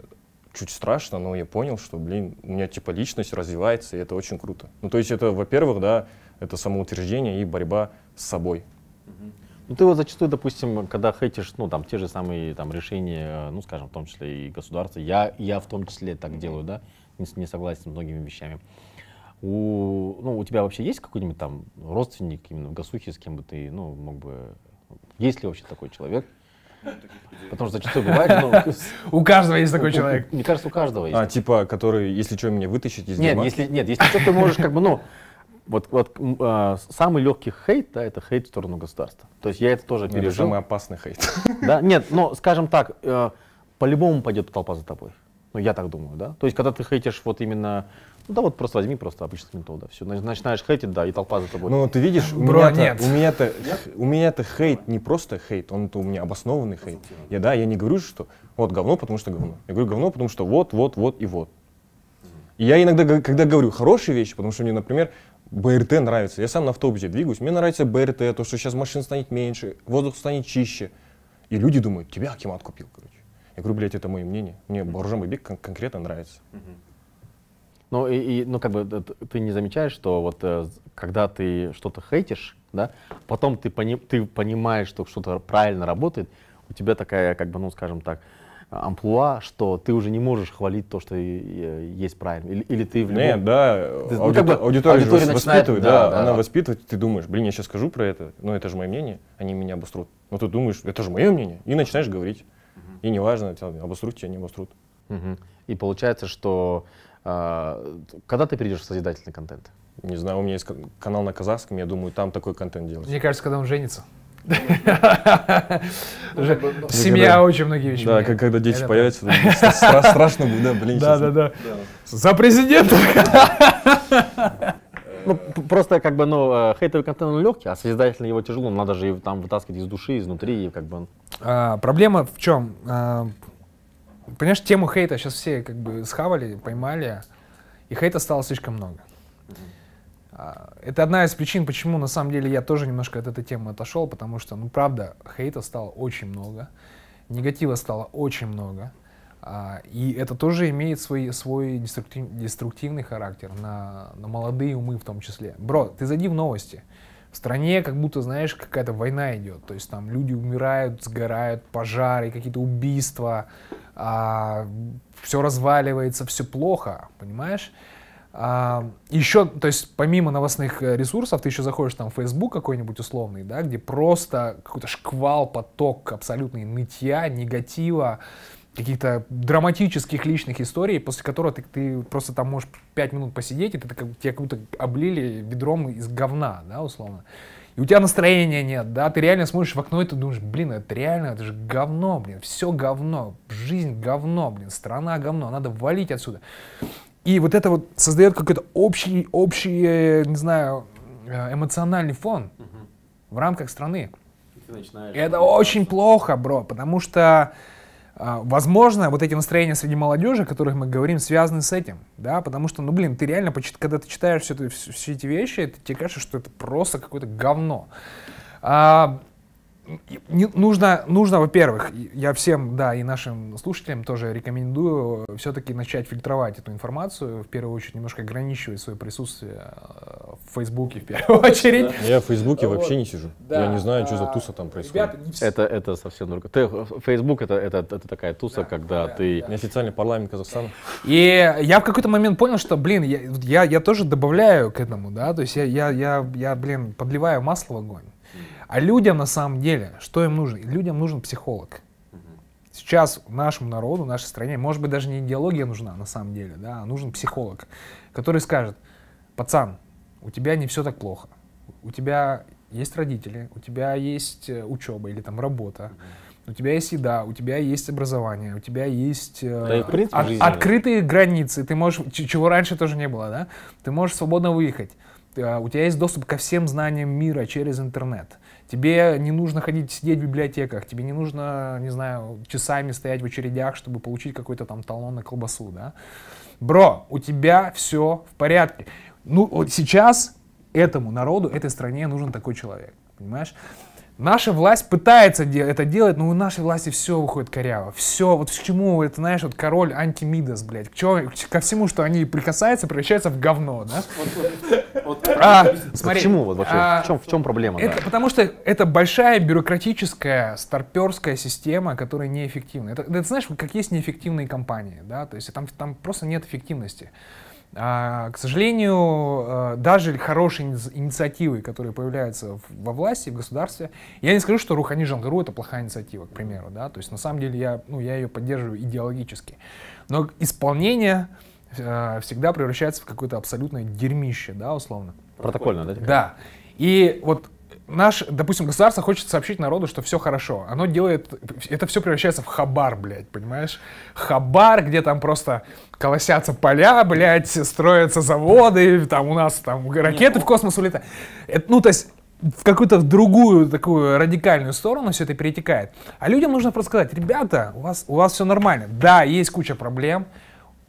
чуть страшно, но я понял, что, блин, у меня типа личность развивается, и это очень круто. Ну, то есть это, во-первых, да, это самоутверждение и борьба с собой. Ну, ты вот зачастую, допустим, когда хейтишь, ну, там, те же самые там решения, ну, скажем, в том числе и государства, я, я в том числе так делаю, да, не, не согласен с многими вещами. У, ну, у тебя вообще есть какой-нибудь там родственник именно в Гасухе, с кем бы ты, ну, мог бы... Есть ли вообще такой человек? Потому что зачастую бывает, ну, У каждого есть такой человек. мне кажется, у каждого есть. А, типа, который, если что, меня вытащить из Нет, дерьма? если, нет, если что, ты можешь как бы, ну, вот, вот а, самый легкий хейт, да, это хейт в сторону государства. То есть я это тоже Это пережил. самый опасный хейт. Да, нет, но, скажем так, э, по-любому пойдет толпа за тобой. Ну, я так думаю, да. То есть, когда ты хейтишь вот именно, ну да вот просто возьми просто обычных ментов, да, все, начинаешь хейтить, да, и толпа за тобой. Ну, ты видишь, у Бро, меня-то, нет. у меня-то, у меня-то хейт не просто хейт, он у меня обоснованный хейт. Я, да, я не говорю, что вот говно, потому что говно. Я говорю говно, потому что вот, вот, вот и вот. И я иногда, когда говорю хорошие вещи, потому что мне, например, БРТ нравится. Я сам на автобусе двигаюсь, мне нравится БРТ, то, что сейчас машин станет меньше, воздух станет чище. И люди думают, тебя Акимат купил, короче. Я говорю, блядь, это мое мнение. Мне Бауржан Бабек кон- конкретно нравится. Ну, и, и, ну, как бы т- ты не замечаешь, что вот э, когда ты что-то хейтишь, да, потом ты, пони- ты понимаешь, что что-то правильно работает, у тебя такая, как бы, ну, скажем так, амплуа, что ты уже не можешь хвалить то, что есть правильно. Или, или ты в любом... Нет, да, Ты- ну, как бы аудитория, же аудитория вас- начинает, воспитывает, да, да, да. она воспитывает, ты думаешь, блин, я сейчас скажу про это, но это же мое мнение, они меня обострут. Но ты думаешь, это же мое мнение, и начинаешь говорить. И неважно, обострут тебя, не обострут. Мгм. И получается, что когда ты перейдешь в созидательный контент? Не знаю, у меня есть ка- канал на казахском, я думаю, там такой контент делать. Мне кажется, когда он женится. Уже Семья очень многие вещи. Да, когда дети появятся, страшно будет, да, блин. Да, да, да. За президента. Ну, просто как бы, ну, э, хейтовый контент он легкий, а созидательный его тяжело, надо же его там вытаскивать из души, изнутри, и как бы... А, Проблема в чем? А, Понимаешь, тему хейта сейчас все как бы схавали, поймали, и хейта стало слишком много. А, Это одна из причин, почему на самом деле я тоже немножко от этой темы отошел, потому что, ну правда, хейта стало очень много, негатива стало очень много, а, и это тоже имеет свой, свой деструктив- деструктивный характер на, на молодые умы в том числе. Бро, ты зайди в новости. В стране как будто, знаешь, какая-то война идет. То есть там люди умирают, сгорают, пожары, какие-то убийства, все разваливается, все плохо, понимаешь? А, еще, то есть помимо новостных э, ресурсов, ты еще заходишь там в Facebook какой-нибудь условный, да, где просто какой-то шквал, поток абсолютный нытья, негатива, каких-то драматических личных историй, после которых ты, ты просто там можешь пять минут посидеть, и ты тебя как будто облили ведром из говна, да, условно. И у тебя настроения нет, да, ты реально смотришь в окно и ты думаешь, блин, это реально, это же говно, блин, все говно, жизнь говно, блин, страна говно, надо валить отсюда. И вот это вот создает какой-то общий, общий, э, не знаю, э, эмоциональный фон в рамках страны. И это очень плохо, бро, потому что, возможно, вот эти настроения среди молодежи, о которых мы говорим, связаны с этим, да, потому что, ну, блин, ты реально, когда ты читаешь все, это, вс- все эти вещи, это, тебе кажется, что это просто какое-то говно. А, не- нужно, нужно, во-первых, я всем, да, и нашим слушателям тоже рекомендую все-таки начать фильтровать эту информацию, в первую очередь немножко ограничивать свое присутствие э, в Фейсбуке в первую очередь. Я в Фейсбуке Вот. вообще не сижу. Да, Я не знаю, что за туса там происходит. Ребята, не все- Это, это совсем другое. Ты, Facebook это, это, это такая туса, когда ты... Неофициальный парламент Казахстана. И я в какой-то момент понял, что, блин, я, я, я тоже добавляю к этому, да, то есть я, я, я, я, блин, подливаю масло в огонь. А людям на самом деле, что им нужно? Людям нужен психолог. Сейчас нашему народу, нашей стране, может быть, даже не идеология нужна на самом деле, да, а нужен психолог, который скажет, пацан, у тебя не все так плохо, у тебя есть родители, у тебя есть э, учеба или там работа, у тебя есть еда, у тебя есть образование, у тебя есть э, Да в принципе от- жизнь. открытые границы, ты можешь, чего раньше тоже не было, да, ты можешь свободно выехать, Э, у тебя есть доступ ко всем знаниям мира через интернет. Тебе не нужно ходить сидеть в библиотеках, тебе не нужно, не знаю, часами стоять в очередях, чтобы получить какой-то там талон на колбасу, да. Бро, у тебя все в порядке. Ну, вот сейчас этому народу, этой стране нужен такой человек, понимаешь? Наша власть пытается это делать, но у нашей власти все выходит коряво. Все, вот к чему, это знаешь, вот король антимидас, блядь, к к- ко всему, что они прикасаются, превращается в говно, да? А, смотри, Почему вот вообще? а, в, чем, в чем проблема? это да? потому что это большая бюрократическая, старперская система, которая неэффективна. Это, это знаешь, как есть неэффективные компании, да, то есть там, там просто нет эффективности. А, к сожалению, э, даже хорошие ини- инициативы, которые появляются во власти, в государстве, я не скажу, что Рухани Жангару это плохая инициатива, к примеру, да, то есть на самом деле я, ну, я ее поддерживаю идеологически. Но исполнение всегда превращается в какое-то абсолютное дерьмище, да, условно. Протокольно, да? Да. И вот наш, допустим, государство хочет сообщить народу, что все хорошо. Оно делает, это все превращается в хабар, блядь, понимаешь? Хабар, где там просто колосятся поля, блядь, строятся заводы, там у нас там ракеты в космос улетают. Это, ну, то есть в какую-то другую такую радикальную сторону все это перетекает. А людям нужно просто сказать, ребята, у вас, у вас все нормально. Да, есть куча проблем,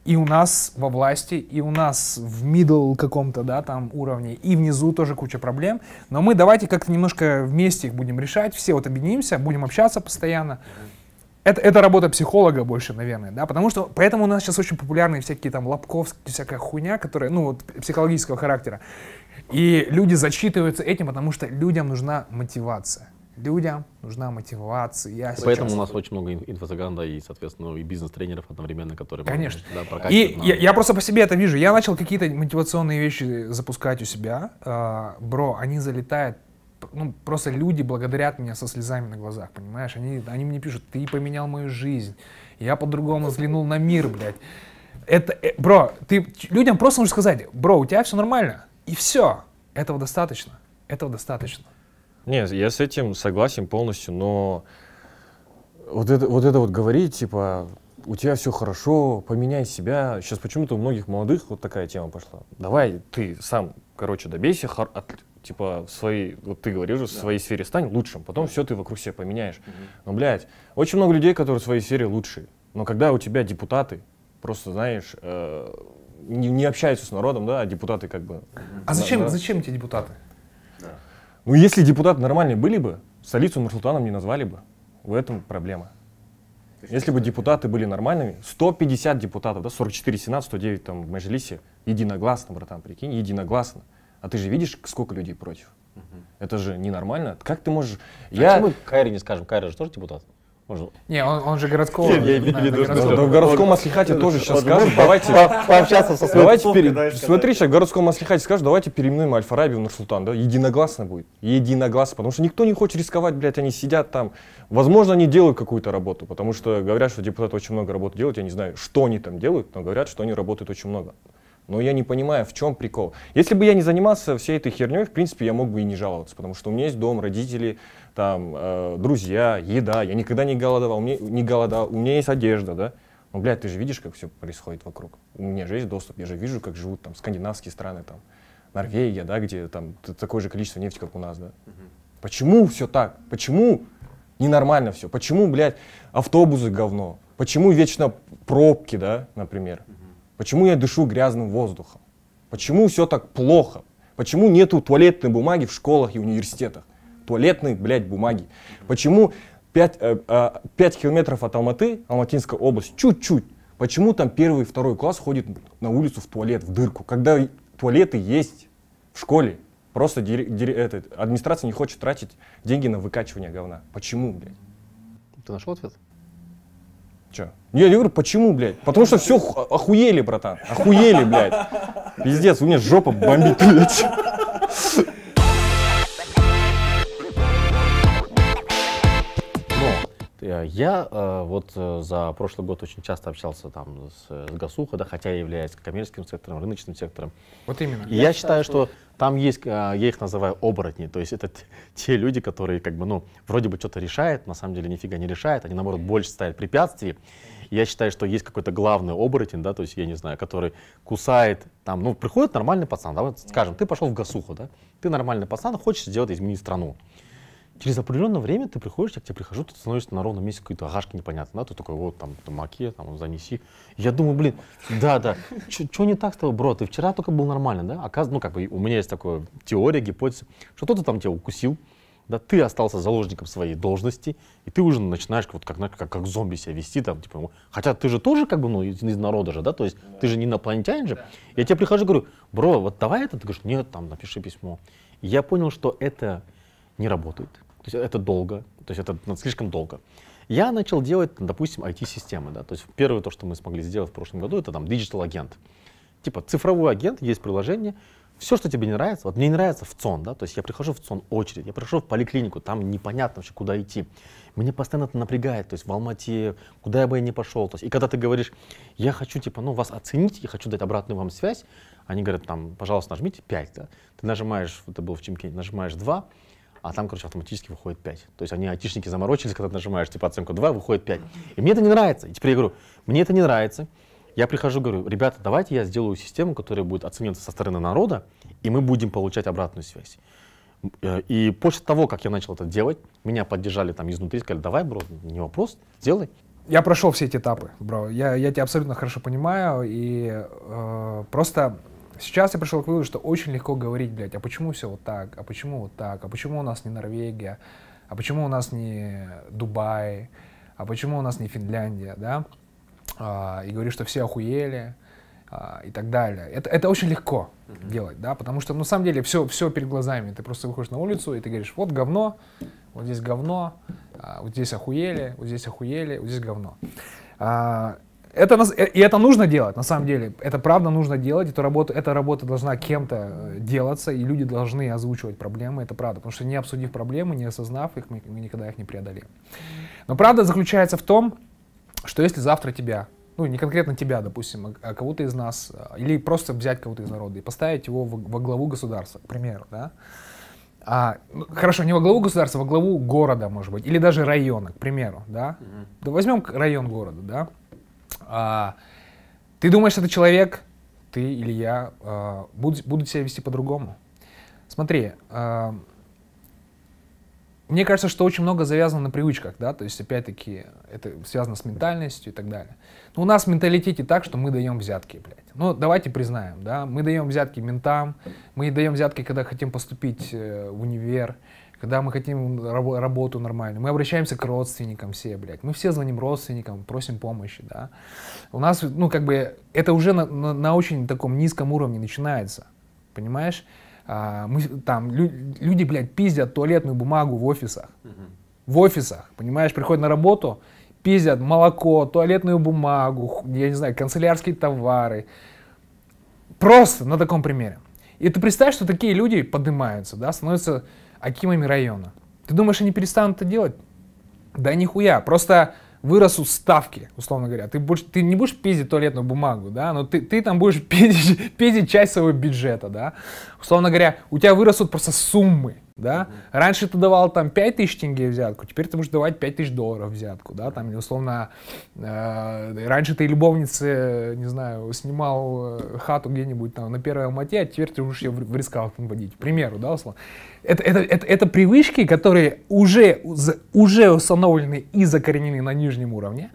и у нас во власти, и у нас в middle каком-то, да, там уровне, и внизу тоже куча проблем. Но мы давайте как-то немножко вместе их будем решать, все вот объединимся, будем общаться постоянно. Это, это работа психолога больше, наверное, да, потому что, поэтому у нас сейчас очень популярны всякие там лобковские, всякая хуйня, которая, ну, вот, психологического характера. И люди зачитываются этим, потому что людям нужна мотивация. Людям нужна мотивация. Поэтому у нас очень много инфо-цыган, и, соответственно, и бизнес-тренеров одновременно, которые... Конечно. Да, и я, я просто по себе это вижу. Я начал какие-то мотивационные вещи запускать у себя. Uh, бро, они залетают ну, просто люди благодарят меня со слезами на глазах, понимаешь? Они, они мне пишут, ты поменял мою жизнь, я по-другому взглянул на мир, блядь. Это, э, бро, ты людям просто нужно сказать, бро, у тебя все нормально, и все. Этого достаточно, этого достаточно. Нет, я с этим согласен полностью, но вот это вот, это вот говорить, типа, у тебя все хорошо, поменяй себя. Сейчас почему-то у многих молодых вот такая тема пошла. Давай ты сам, короче, добейся от, типа, в своей, вот ты говоришь, да. в своей сфере стань лучшим, потом все ты вокруг себя поменяешь. Угу. Но, блядь, очень много людей, которые в своей сфере лучшие. Но когда у тебя депутаты, просто, знаешь, э, не, не общаются с народом, да, а депутаты как бы... А зачем, да, зачем эти депутаты? Ну, если депутаты нормальные были бы, столицу Нурсултаном не назвали бы. В этом проблема. Если бы депутаты были нормальными, 150 депутатов, да, 44 сенат, 109 там в Мажилисе, единогласно, братан, прикинь, единогласно. А ты же видишь, сколько людей против? Угу. Это же ненормально. Как ты можешь... А я... Почему Кайри не скажем? Кайри же тоже депутат. Может... Не, он, он же городского. Я имею в виду, что... В городском маслихате тоже сейчас скажут, давайте... Пообщаться со Давайте, смотри, сейчас в городском маслихате скажут, давайте переименуем Аль-Фараби в Нурсултан, да, единогласно будет, единогласно, потому что никто не хочет рисковать, блядь, они сидят там. Возможно, они делают какую-то работу, потому что говорят, что депутаты очень много работы делают, я не знаю, что они там делают, но говорят, что они работают очень много. Но я не понимаю, в чем прикол. Если бы я не занимался всей этой херней, в принципе, я мог бы и не жаловаться, потому что у меня есть дом, родители, там, э, друзья, еда. Я никогда не голодал, мне, не голодал, у меня есть одежда, да. Но, блядь, ты же видишь, как все происходит вокруг. У меня же есть доступ, я же вижу, как живут там скандинавские страны, там, Норвегия, да, где там такое же количество нефти, как у нас, да. Угу. Почему все так? Почему ненормально все? Почему, блядь, автобусы говно? Почему вечно пробки, да, например? Угу. Почему я дышу грязным воздухом? Почему все так плохо? Почему нету туалетной бумаги в школах и университетах? Туалетной, блядь, бумаги. Почему 5, 5 э, километров от Алматы, Алматинская область, чуть-чуть, почему там первый и второй класс ходит на улицу в туалет, в дырку, когда туалеты есть в школе? Просто дир, дир, это, администрация не хочет тратить деньги на выкачивание говна. Почему, блядь? Ты нашел ответ? Че? Я говорю, почему, блядь? Потому что все охуели, братан. Охуели, блядь. Пиздец, у меня жопа бомбит, блядь. Я э, вот э, за прошлый год очень часто общался там с, с Гасуха, да, хотя я являюсь коммерческим сектором, рыночным сектором. Вот именно. И я, я считаю, что, что там есть, я их называю оборотни, то есть это те люди, которые как бы, ну, вроде бы что-то решают, на самом деле нифига не решают, они наоборот больше ставят препятствий. Я считаю, что есть какой-то главный оборотень, да, то есть я не знаю, который кусает, там, ну, приходит нормальный пацан, да, вот, скажем, ты пошел в Гасуху, да, ты нормальный пацан, хочешь сделать, изменить страну через определенное время ты приходишь, я к тебе прихожу, ты становишься на ровном месте какой-то агашки непонятно, да, ты такой, вот там, там маке, там, занеси. Я думаю, блин, да, да, что не так с тобой, бро, ты вчера только был нормально, да, оказывается, ну, как бы у меня есть такая теория, гипотеза, что кто-то там тебя укусил, да, ты остался заложником своей должности, и ты уже начинаешь вот как, как, как зомби себя вести, там, типа, хотя ты же тоже как бы, ну, из, из народа же, да, то есть ты же не инопланетянин же. Я тебе прихожу и говорю, бро, вот давай это, ты говоришь, нет, там, напиши письмо. И я понял, что это не работает. То есть это долго, то есть это ну, слишком долго. Я начал делать, допустим, IT-системы. Да? То есть первое то, что мы смогли сделать в прошлом году, это там digital агент. Типа цифровой агент, есть приложение, все, что тебе не нравится, вот мне не нравится в ЦОН, да, то есть я прихожу в ЦОН очередь, я прихожу в поликлинику, там непонятно вообще, куда идти. Мне постоянно это напрягает, то есть в Алмате, куда я бы я ни пошел. То есть, и когда ты говоришь, я хочу, типа, ну, вас оценить, я хочу дать обратную вам связь, они говорят, там, пожалуйста, нажмите 5, да. Ты нажимаешь, это был в Чемкине, нажимаешь 2, а там, короче, автоматически выходит 5. То есть они айтишники заморочились, когда ты нажимаешь типа оценку 2, выходит 5. И мне это не нравится. И теперь я говорю, мне это не нравится. Я прихожу, говорю, ребята, давайте я сделаю систему, которая будет оцениваться со стороны народа, и мы будем получать обратную связь. Э, и после того, как я начал это делать, меня поддержали там изнутри, сказали, давай, бро, не вопрос, сделай. я прошел все эти этапы, бро. Я, я тебя абсолютно хорошо понимаю. И э, просто сейчас я пришел к выводу, что очень легко говорить, блядь, а почему все вот так, а почему вот так, а почему у нас не Норвегия, а почему у нас не Дубай, а почему у нас не Финляндия, да? А, и говорить, что все охуели а, и так далее. Это, это очень легко mm-hmm. делать, да, потому что, ну, на самом деле, все, все перед глазами. Ты просто выходишь на улицу и ты говоришь, вот говно, вот здесь говно, а, вот здесь охуели, вот здесь охуели, вот здесь говно. А, это, э, и это нужно делать, на самом деле. Это правда нужно делать. Эту работу, эта работа должна кем-то э, делаться, и люди должны озвучивать проблемы. Это правда. Потому что не обсудив проблемы, не осознав их, мы, мы никогда их не преодолеем. Но правда заключается в том, что если завтра тебя, ну не конкретно тебя, допустим, а, а кого-то из нас, а, или просто взять кого-то из народа и поставить его во, во главу государства, к примеру, да, а, ну, хорошо, не во главу государства, во главу города, может быть, или даже района, к примеру, да. Mm-hmm. Да возьмем район города, да. А, ты думаешь, это человек, ты или я, а, будут, будут себя вести по-другому? Смотри, а, мне кажется, что очень много завязано на привычках, да, то есть, опять-таки, это связано с ментальностью и так далее. Но у нас в менталитете так, что мы даем взятки, блядь. Ну, давайте признаем, да, мы даем взятки ментам, мы даем взятки, когда хотим поступить э, в универ, когда мы хотим раб- работу нормальную, мы обращаемся к родственникам все, блядь. Мы все звоним родственникам, просим помощи, да. У нас, ну, как бы, это уже на, на, на очень таком низком уровне начинается, понимаешь? А, мы, там лю, люди, блядь, пиздят туалетную бумагу в офисах. В офисах, понимаешь, приходят на работу, пиздят молоко, туалетную бумагу, я не знаю, канцелярские товары. Просто на таком примере. И ты представь, что такие люди поднимаются, да, становятся акимами района. Ты думаешь, они перестанут это делать? Да нихуя. Просто вырастут ставки, условно говоря. Ты, будешь, ты не будешь пиздить туалетную бумагу, да, но ты, ты там будешь пиздить, пиздить часть своего бюджета, да. Условно говоря, у тебя вырастут просто суммы, да. Mm-hmm. Раньше ты давал там 5 тысяч тенге взятку, теперь ты можешь давать 5 тысяч долларов взятку, да, там, или условно, э, раньше ты любовнице, не знаю, снимал э, хату где-нибудь там на первой алмате, а теперь ты можешь ее в, в рискалкинг водить, к примеру, да, условно это, это, это, это привычки, которые уже, уже установлены и закоренены на нижнем уровне.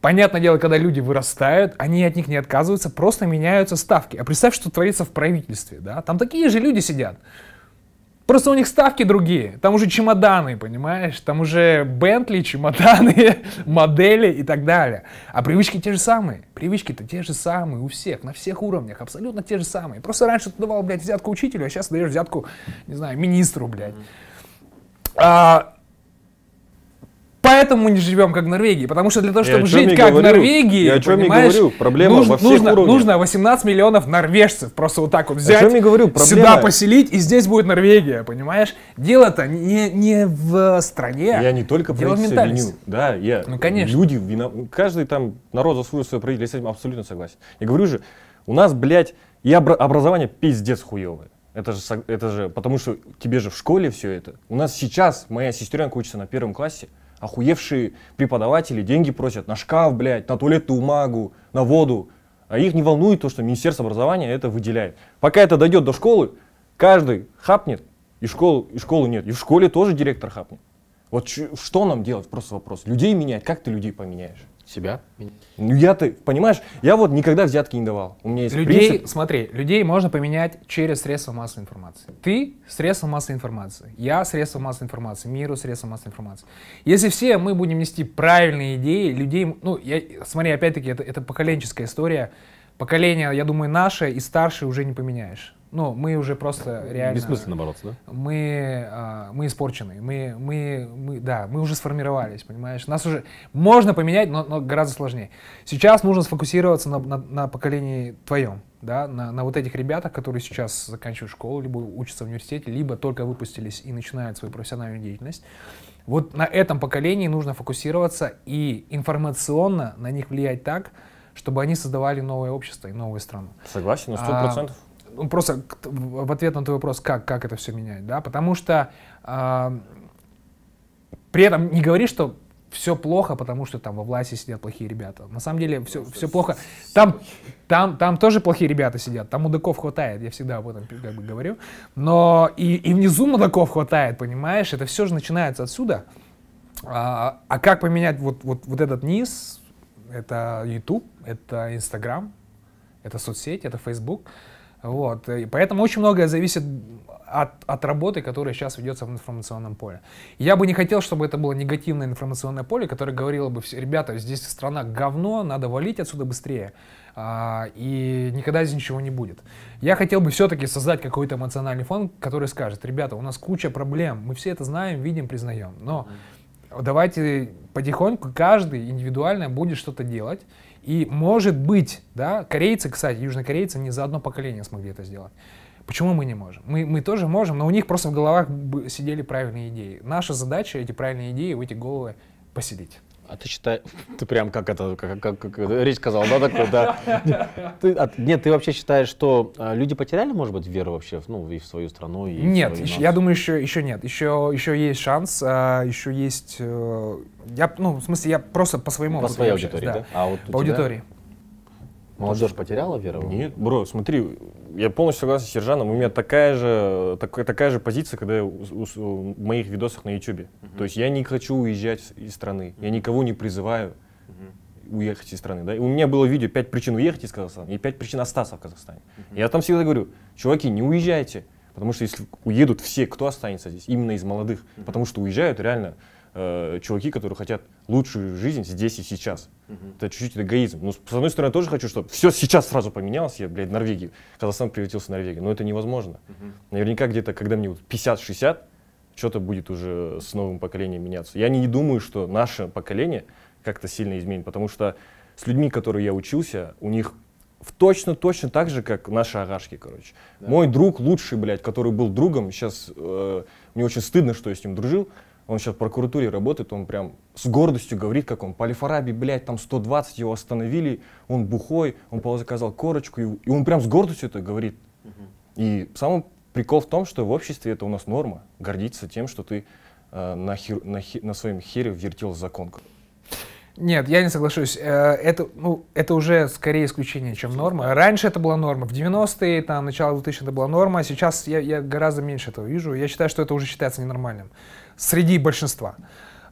Понятное дело, когда люди вырастают, они от них не отказываются, просто меняются ставки. А представь, что творится в правительстве, да? Там такие же люди сидят. Просто у них ставки другие. Там уже чемоданы, понимаешь? Там уже Бентли, чемоданы, модели и так далее. А привычки те же самые. Привычки-то те же самые у всех, на всех уровнях, абсолютно те же самые. Просто раньше ты давал, блядь, взятку учителю, а сейчас даешь взятку, не знаю, министру, блядь. А, Поэтому мы не живем как в Норвегии. Потому что для того, чтобы жить как говорю. в Норвегии, я о чем понимаешь, говорю. Проблема нужно, во всех нужно, уровнях. нужно 18 миллионов норвежцев просто вот так вот взять, о чем я говорю. Проблема... сюда поселить, и здесь будет Норвегия, понимаешь? Дело-то не, не в стране. Я не только правительство виню. Да, я, ну, конечно. Люди, вина... каждый там народ заслуживает свое правительство, я с этим абсолютно согласен. Я говорю же, у нас, блядь, и образование пиздец хуевое. Это же, это же, потому что тебе же в школе все это. У нас сейчас моя сестренка учится на первом классе, охуевшие преподаватели деньги просят на шкаф, блядь, на туалетную бумагу, на воду. А их не волнует то, что Министерство образования это выделяет. Пока это дойдет до школы, каждый хапнет, и, школу, и школы нет. И в школе тоже директор хапнет. Вот что нам делать? Просто вопрос. Людей менять. Как ты людей поменяешь? Себя? Ну я ты, понимаешь, я вот никогда взятки не давал. У меня есть людей, принцип. смотри, людей можно поменять через средства массовой информации. Ты средство массовой информации, я средство массовой информации, миру средство массовой информации. Если все мы будем нести правильные идеи, людей, ну, я, смотри, опять-таки, это, это поколенческая история. Поколение, я думаю, наше и старшее уже не поменяешь ну, мы уже просто реально... Бессмысленно бороться, да? Мы, а, мы испорчены, мы, мы, мы, да, мы уже сформировались, понимаешь? Нас уже можно поменять, но, но гораздо сложнее. Сейчас нужно сфокусироваться на, на, на поколении твоем, да, на, на вот этих ребятах, которые сейчас заканчивают школу, либо учатся в университете, либо только выпустились и начинают свою профессиональную деятельность. Вот на этом поколении нужно фокусироваться и информационно на них влиять так, чтобы они создавали новое общество и новую страну. Согласен, на сто процентов. А, ну, просто в ответ на твой вопрос, как, как это все менять, да, потому что э, при этом не говори, что все плохо, потому что там во власти сидят плохие ребята. На самом деле все, все плохо. Там, там, там тоже плохие ребята сидят, там мудаков хватает, я всегда об этом как бы говорю. Но и, и внизу мудаков хватает, понимаешь? Это все же начинается отсюда. А, а как поменять вот, вот, вот этот низ? Это YouTube, это Instagram, это соцсети, это Facebook. Вот. И поэтому очень многое зависит от, от работы, которая сейчас ведется в информационном поле. Я бы не хотел, чтобы это было негативное информационное поле, которое говорило бы, ребята, здесь страна говно, надо валить отсюда быстрее, а, и никогда здесь ничего не будет. Я хотел бы все-таки создать какой-то эмоциональный фон, который скажет, ребята, у нас куча проблем, мы все это знаем, видим, признаем, но давайте потихоньку каждый индивидуально будет что-то делать, и может быть, да, корейцы, кстати, южнокорейцы не за одно поколение смогли это сделать. Почему мы не можем? Мы, мы тоже можем, но у них просто в головах сидели правильные идеи. Наша задача эти правильные идеи в эти головы поселить. А ты считаешь, ты прям как это, как, как, как речь сказал, да, такой, да. Ты, а, нет, ты вообще считаешь, что а, люди потеряли, может быть, веру вообще, ну, и в свою страну, и Нет, в свою еще, я думаю, еще, еще нет, еще, еще есть шанс, а, еще есть, э, я, ну, в смысле, я просто по своему По своей аудитории, да? да? А вот по тебя? аудитории. Молодежь потеряла веру? Нет, бро, смотри, я полностью согласен с Сержаном. У меня такая же, так, такая же позиция, когда я у, у, у, в моих видосах на YouTube. Uh-huh. То есть я не хочу уезжать из страны. Uh-huh. Я никого не призываю uh-huh. уехать из страны. Да? И у меня было видео «5 причин уехать из Казахстана» и «5 причин остаться в Казахстане». Uh-huh. Я там всегда говорю, чуваки, не уезжайте. Потому что если уедут все, кто останется здесь? Именно из молодых. Uh-huh. Потому что уезжают реально э, чуваки, которые хотят лучшую жизнь здесь и сейчас. Uh-huh. Это чуть-чуть эгоизм. Но с одной стороны, я тоже хочу, чтобы все сейчас сразу поменялось. Я, блядь, Норвегии. Казахстан превратился в Норвегию. Но это невозможно. Uh-huh. Наверняка где-то, когда мне вот 50-60, что-то будет уже с новым поколением меняться. Я не думаю, что наше поколение как-то сильно изменит, потому что с людьми, которые я учился, у них в точно-точно так же, как наши агашки, короче. Да. Мой друг лучший, блядь, который был другом, сейчас э, мне очень стыдно, что я с ним дружил, он сейчас в прокуратуре работает, он прям с гордостью говорит, как он, по Алифараби, блядь, там 120 его остановили, он бухой, он заказал корочку, и, и он прям с гордостью это говорит. И самый прикол в том, что в обществе это у нас норма, гордиться тем, что ты э, на, хер, на, хер, на своем хере вертел закон. Нет, я не соглашусь. Э, это, ну, это уже скорее исключение, чем норма. Раньше это была норма. В 90-е, там, начало 2000 это была норма. Сейчас я, я гораздо меньше этого вижу. Я считаю, что это уже считается ненормальным среди большинства.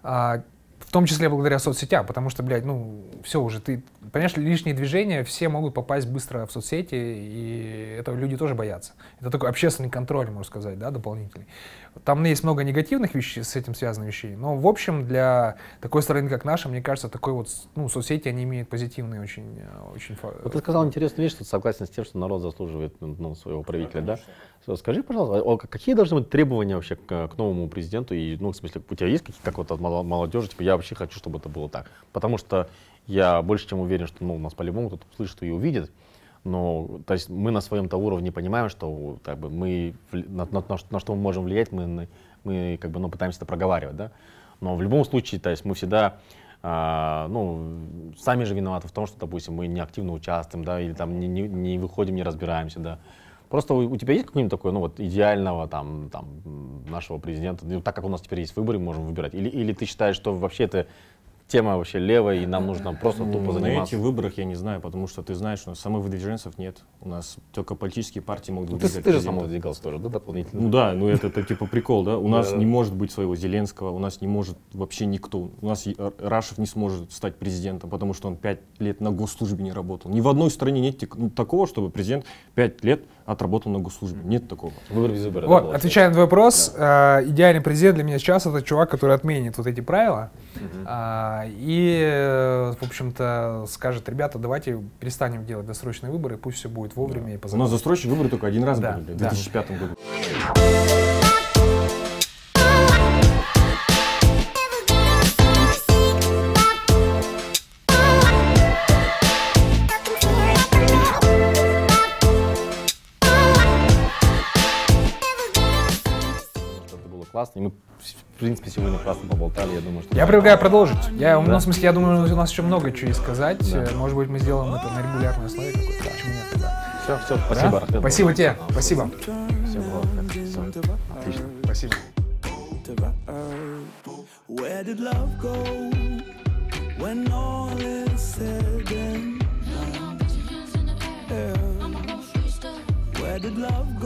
А, в том числе благодаря соцсетям, потому что, блядь, ну, все уже, ты, понимаешь, лишние движения, все могут попасть быстро в соцсети, и это люди тоже боятся. Это такой общественный контроль, можно сказать, да, дополнительный. Там есть много негативных вещей, с этим связанных вещей, но, в общем, для такой страны, как наша, мне кажется, такой вот, ну, соцсети, они имеют позитивные очень, очень... Вот ты сказал интересную вещь, что ты согласен с тем, что народ заслуживает ну, своего правителя, да? Скажи, пожалуйста, какие должны быть требования вообще к, к новому президенту? И, ну, в смысле, у тебя есть какие-то, как вот от молодежи, типа, я вообще хочу, чтобы это было так? Потому что я больше чем уверен, что, ну, нас по-любому кто-то услышит и увидит. Но, то есть, мы на своем-то уровне понимаем, что, как бы, мы, на, на, на, на что мы можем влиять, мы, мы, как бы, ну, пытаемся это проговаривать, да? Но в любом случае, то есть, мы всегда а, ну, сами же виноваты в том, что, допустим, мы не активно участвуем, да, или там не, не, не выходим, не разбираемся, да. Просто у, у тебя есть какой-нибудь такой, ну вот, идеального там, там, нашего президента, ну, так как у нас теперь есть выборы, можем выбирать? Или, или ты считаешь, что вообще это тема вообще левая, и нам нужно просто тупо заниматься. На этих выборах я не знаю, потому что ты знаешь, что самых выдвиженцев нет. У нас только политические партии могут выдвигать. Ты, ты же сам выдвигался тоже, да, дополнительно? Ну да, ну это, это типа прикол, да. У нас не может быть своего Зеленского, у нас не может вообще никто. У нас Рашев не сможет стать президентом, потому что он пять лет на госслужбе не работал. Ни в одной стране нет ну, такого, чтобы президент пять лет отработал на госслужбе. Нет такого. Выбор без выбора. Вот, отвечая на твой вопрос, да. э, идеальный президент для меня сейчас это чувак, который отменит вот эти правила угу. э, и, в общем-то, скажет, ребята, давайте перестанем делать досрочные выборы, пусть все будет вовремя да. и по У нас досрочные выборы только один раз да. были, в 2005 да. году. Классно. И мы, в принципе, сегодня классно поболтали. Я думаю, что... Я предлагаю продолжить. Я, да. ну, в смысле, я думаю, у нас еще много чего сказать. Да. Может быть, мы сделаем это на регулярной основе какой-то. Почему нет? Да. Все, все, спасибо. Да? Спасибо тебе. Спасибо. Все было. Все. Отлично. Спасибо. Where did love go when all is said and done? Yeah. Where did love